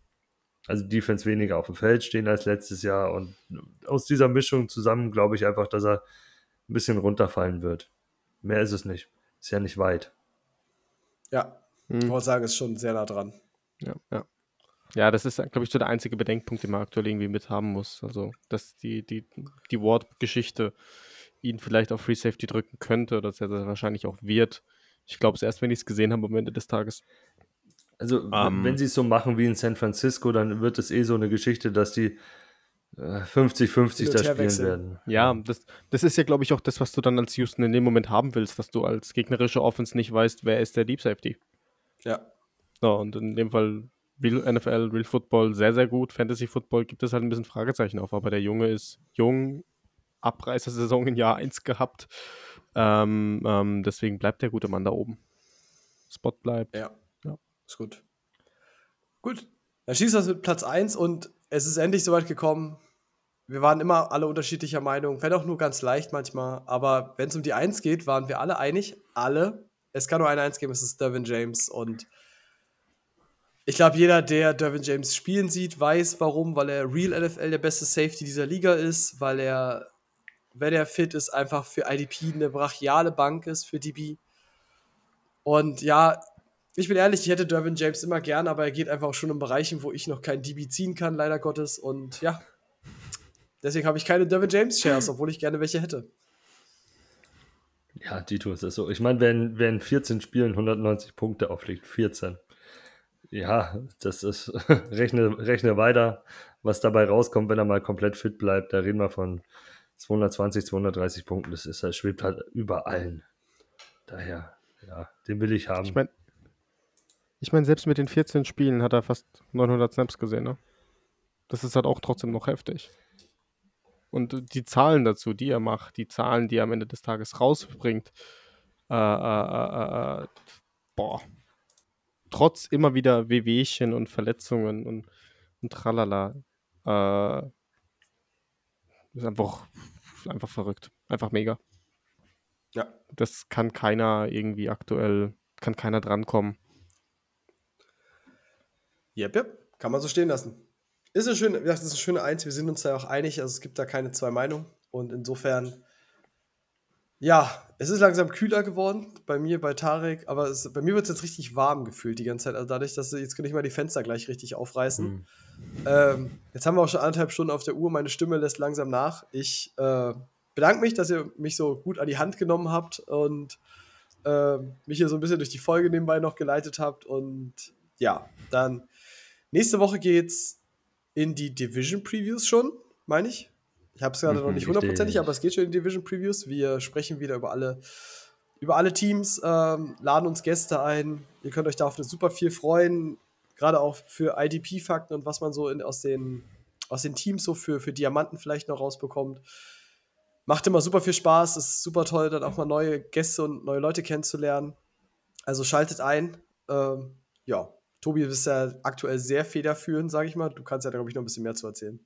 also Defense weniger auf dem Feld stehen als letztes Jahr. Und aus dieser Mischung zusammen glaube ich einfach, dass er ein bisschen runterfallen wird. Mehr ist es nicht. Ist ja nicht weit. Ja, ich Hm. wollte sagen, ist schon sehr nah dran. Ja, ja. Ja, das ist, glaube ich, so der einzige Bedenkpunkt, den man aktuell irgendwie mit haben muss. Also, dass die, die, die Ward-Geschichte ihn vielleicht auf Free Safety drücken könnte, dass er das wahrscheinlich auch wird. Ich glaube es erst, wenn ich es gesehen habe am Ende des Tages. Also, Ähm. wenn sie es so machen wie in San Francisco, dann wird es eh so eine Geschichte, dass die äh, 50-50 Hin und da spielen wechseln. werden. Ja, das, das ist ja, glaube ich, auch das, was du dann als Houston in dem Moment haben willst, dass du als gegnerische Offense nicht weißt, wer ist der Deep Safety. Ja. So, und in dem Fall Real NFL, Real Football sehr, sehr gut. Fantasy Football gibt es halt ein bisschen Fragezeichen auf, aber der Junge ist jung, Abreißersaison in Jahr 1 gehabt. Ähm, ähm, deswegen bleibt der gute Mann da oben. Spot bleibt. Ja. Ist gut. Gut. Dann schießt das mit Platz 1 und es ist endlich soweit gekommen. Wir waren immer alle unterschiedlicher Meinung, wenn auch nur ganz leicht manchmal. Aber wenn es um die 1 geht, waren wir alle einig. Alle. Es kann nur eine 1 geben, es ist Dervin James. Und ich glaube, jeder, der Dervin James spielen sieht, weiß warum, weil er Real NFL der beste Safety dieser Liga ist, weil er, wenn er fit ist, einfach für IDP eine brachiale Bank ist für DB. Und ja, ich bin ehrlich, ich hätte Dervin James immer gern, aber er geht einfach auch schon in Bereichen, wo ich noch kein DB ziehen kann, leider Gottes. Und ja, deswegen habe ich keine Dervin James Shares, obwohl ich gerne welche hätte. Ja, Dito ist das so. Ich meine, wenn, wenn 14 Spielen 190 Punkte auflegt, 14. Ja, das ist, rechne, rechne weiter, was dabei rauskommt, wenn er mal komplett fit bleibt. Da reden wir von 220, 230 Punkten. Das ist, das schwebt halt über allen. Daher, ja, den will ich haben. Ich meine, ich mein, selbst mit den 14 Spielen hat er fast 900 Snaps gesehen, ne? Das ist halt auch trotzdem noch heftig. Und die Zahlen dazu, die er macht, die Zahlen, die er am Ende des Tages rausbringt, äh, äh, äh, äh, boah. Trotz immer wieder Wehwehchen und Verletzungen und, und tralala, äh, ist einfach, einfach verrückt. Einfach mega. Ja. Das kann keiner irgendwie aktuell, kann keiner drankommen. Yep, yep. Kann man so stehen lassen. Ist eine schöne, gesagt, ist eine schöne Eins. Wir sind uns da auch einig. Also es gibt da keine zwei Meinungen. Und insofern, ja, es ist langsam kühler geworden. Bei mir, bei Tarek. Aber es, bei mir wird es jetzt richtig warm gefühlt die ganze Zeit. Also dadurch, dass jetzt kann ich mal die Fenster gleich richtig aufreißen. Hm. Ähm, jetzt haben wir auch schon anderthalb Stunden auf der Uhr. Meine Stimme lässt langsam nach. Ich äh, bedanke mich, dass ihr mich so gut an die Hand genommen habt. Und äh, mich hier so ein bisschen durch die Folge nebenbei noch geleitet habt. Und ja, dann nächste Woche geht's in die Division Previews schon, meine ich. Ich habe es gerade Mhm, noch nicht hundertprozentig, aber es geht schon in die Division Previews. Wir sprechen wieder über alle, über alle Teams, ähm, laden uns Gäste ein. Ihr könnt euch da auf super viel freuen, gerade auch für IDP-Fakten und was man so in, aus, den, aus den Teams so für, für Diamanten vielleicht noch rausbekommt. Macht immer super viel Spaß, ist super toll, dann auch mal neue Gäste und neue Leute kennenzulernen. Also schaltet ein. Ähm, ja, Tobi, du bist ja aktuell sehr federführend, sage ich mal. Du kannst ja, glaube ich, noch ein bisschen mehr zu erzählen.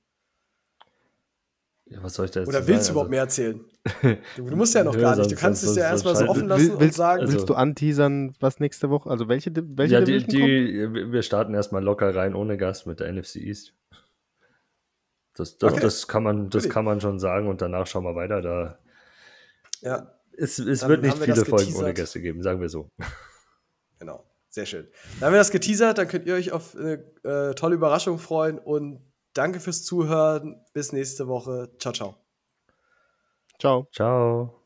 Ja, was soll ich da jetzt Oder willst du sagen? überhaupt mehr erzählen? Du, du musst ja noch gar nicht. Du kannst es ja erstmal so offen lassen Will, und willst, sagen. Also- willst du anteasern, was nächste Woche, also welche, welche Ja, die, die, wir starten erstmal locker rein ohne Gast mit der NFC East. Das, das, Okay. das, kann, man, das Goodie. kann man schon sagen und danach schauen wir weiter. Da, Ja, es es Dann wird nicht wir viele Folgen ohne. Gäste geben, sagen wir so. genau. Sehr schön. Dann haben wir das geteasert, dann könnt ihr euch auf eine äh, tolle Überraschung freuen und danke fürs Zuhören. Bis nächste Woche. Ciao, ciao. Ciao. Ciao.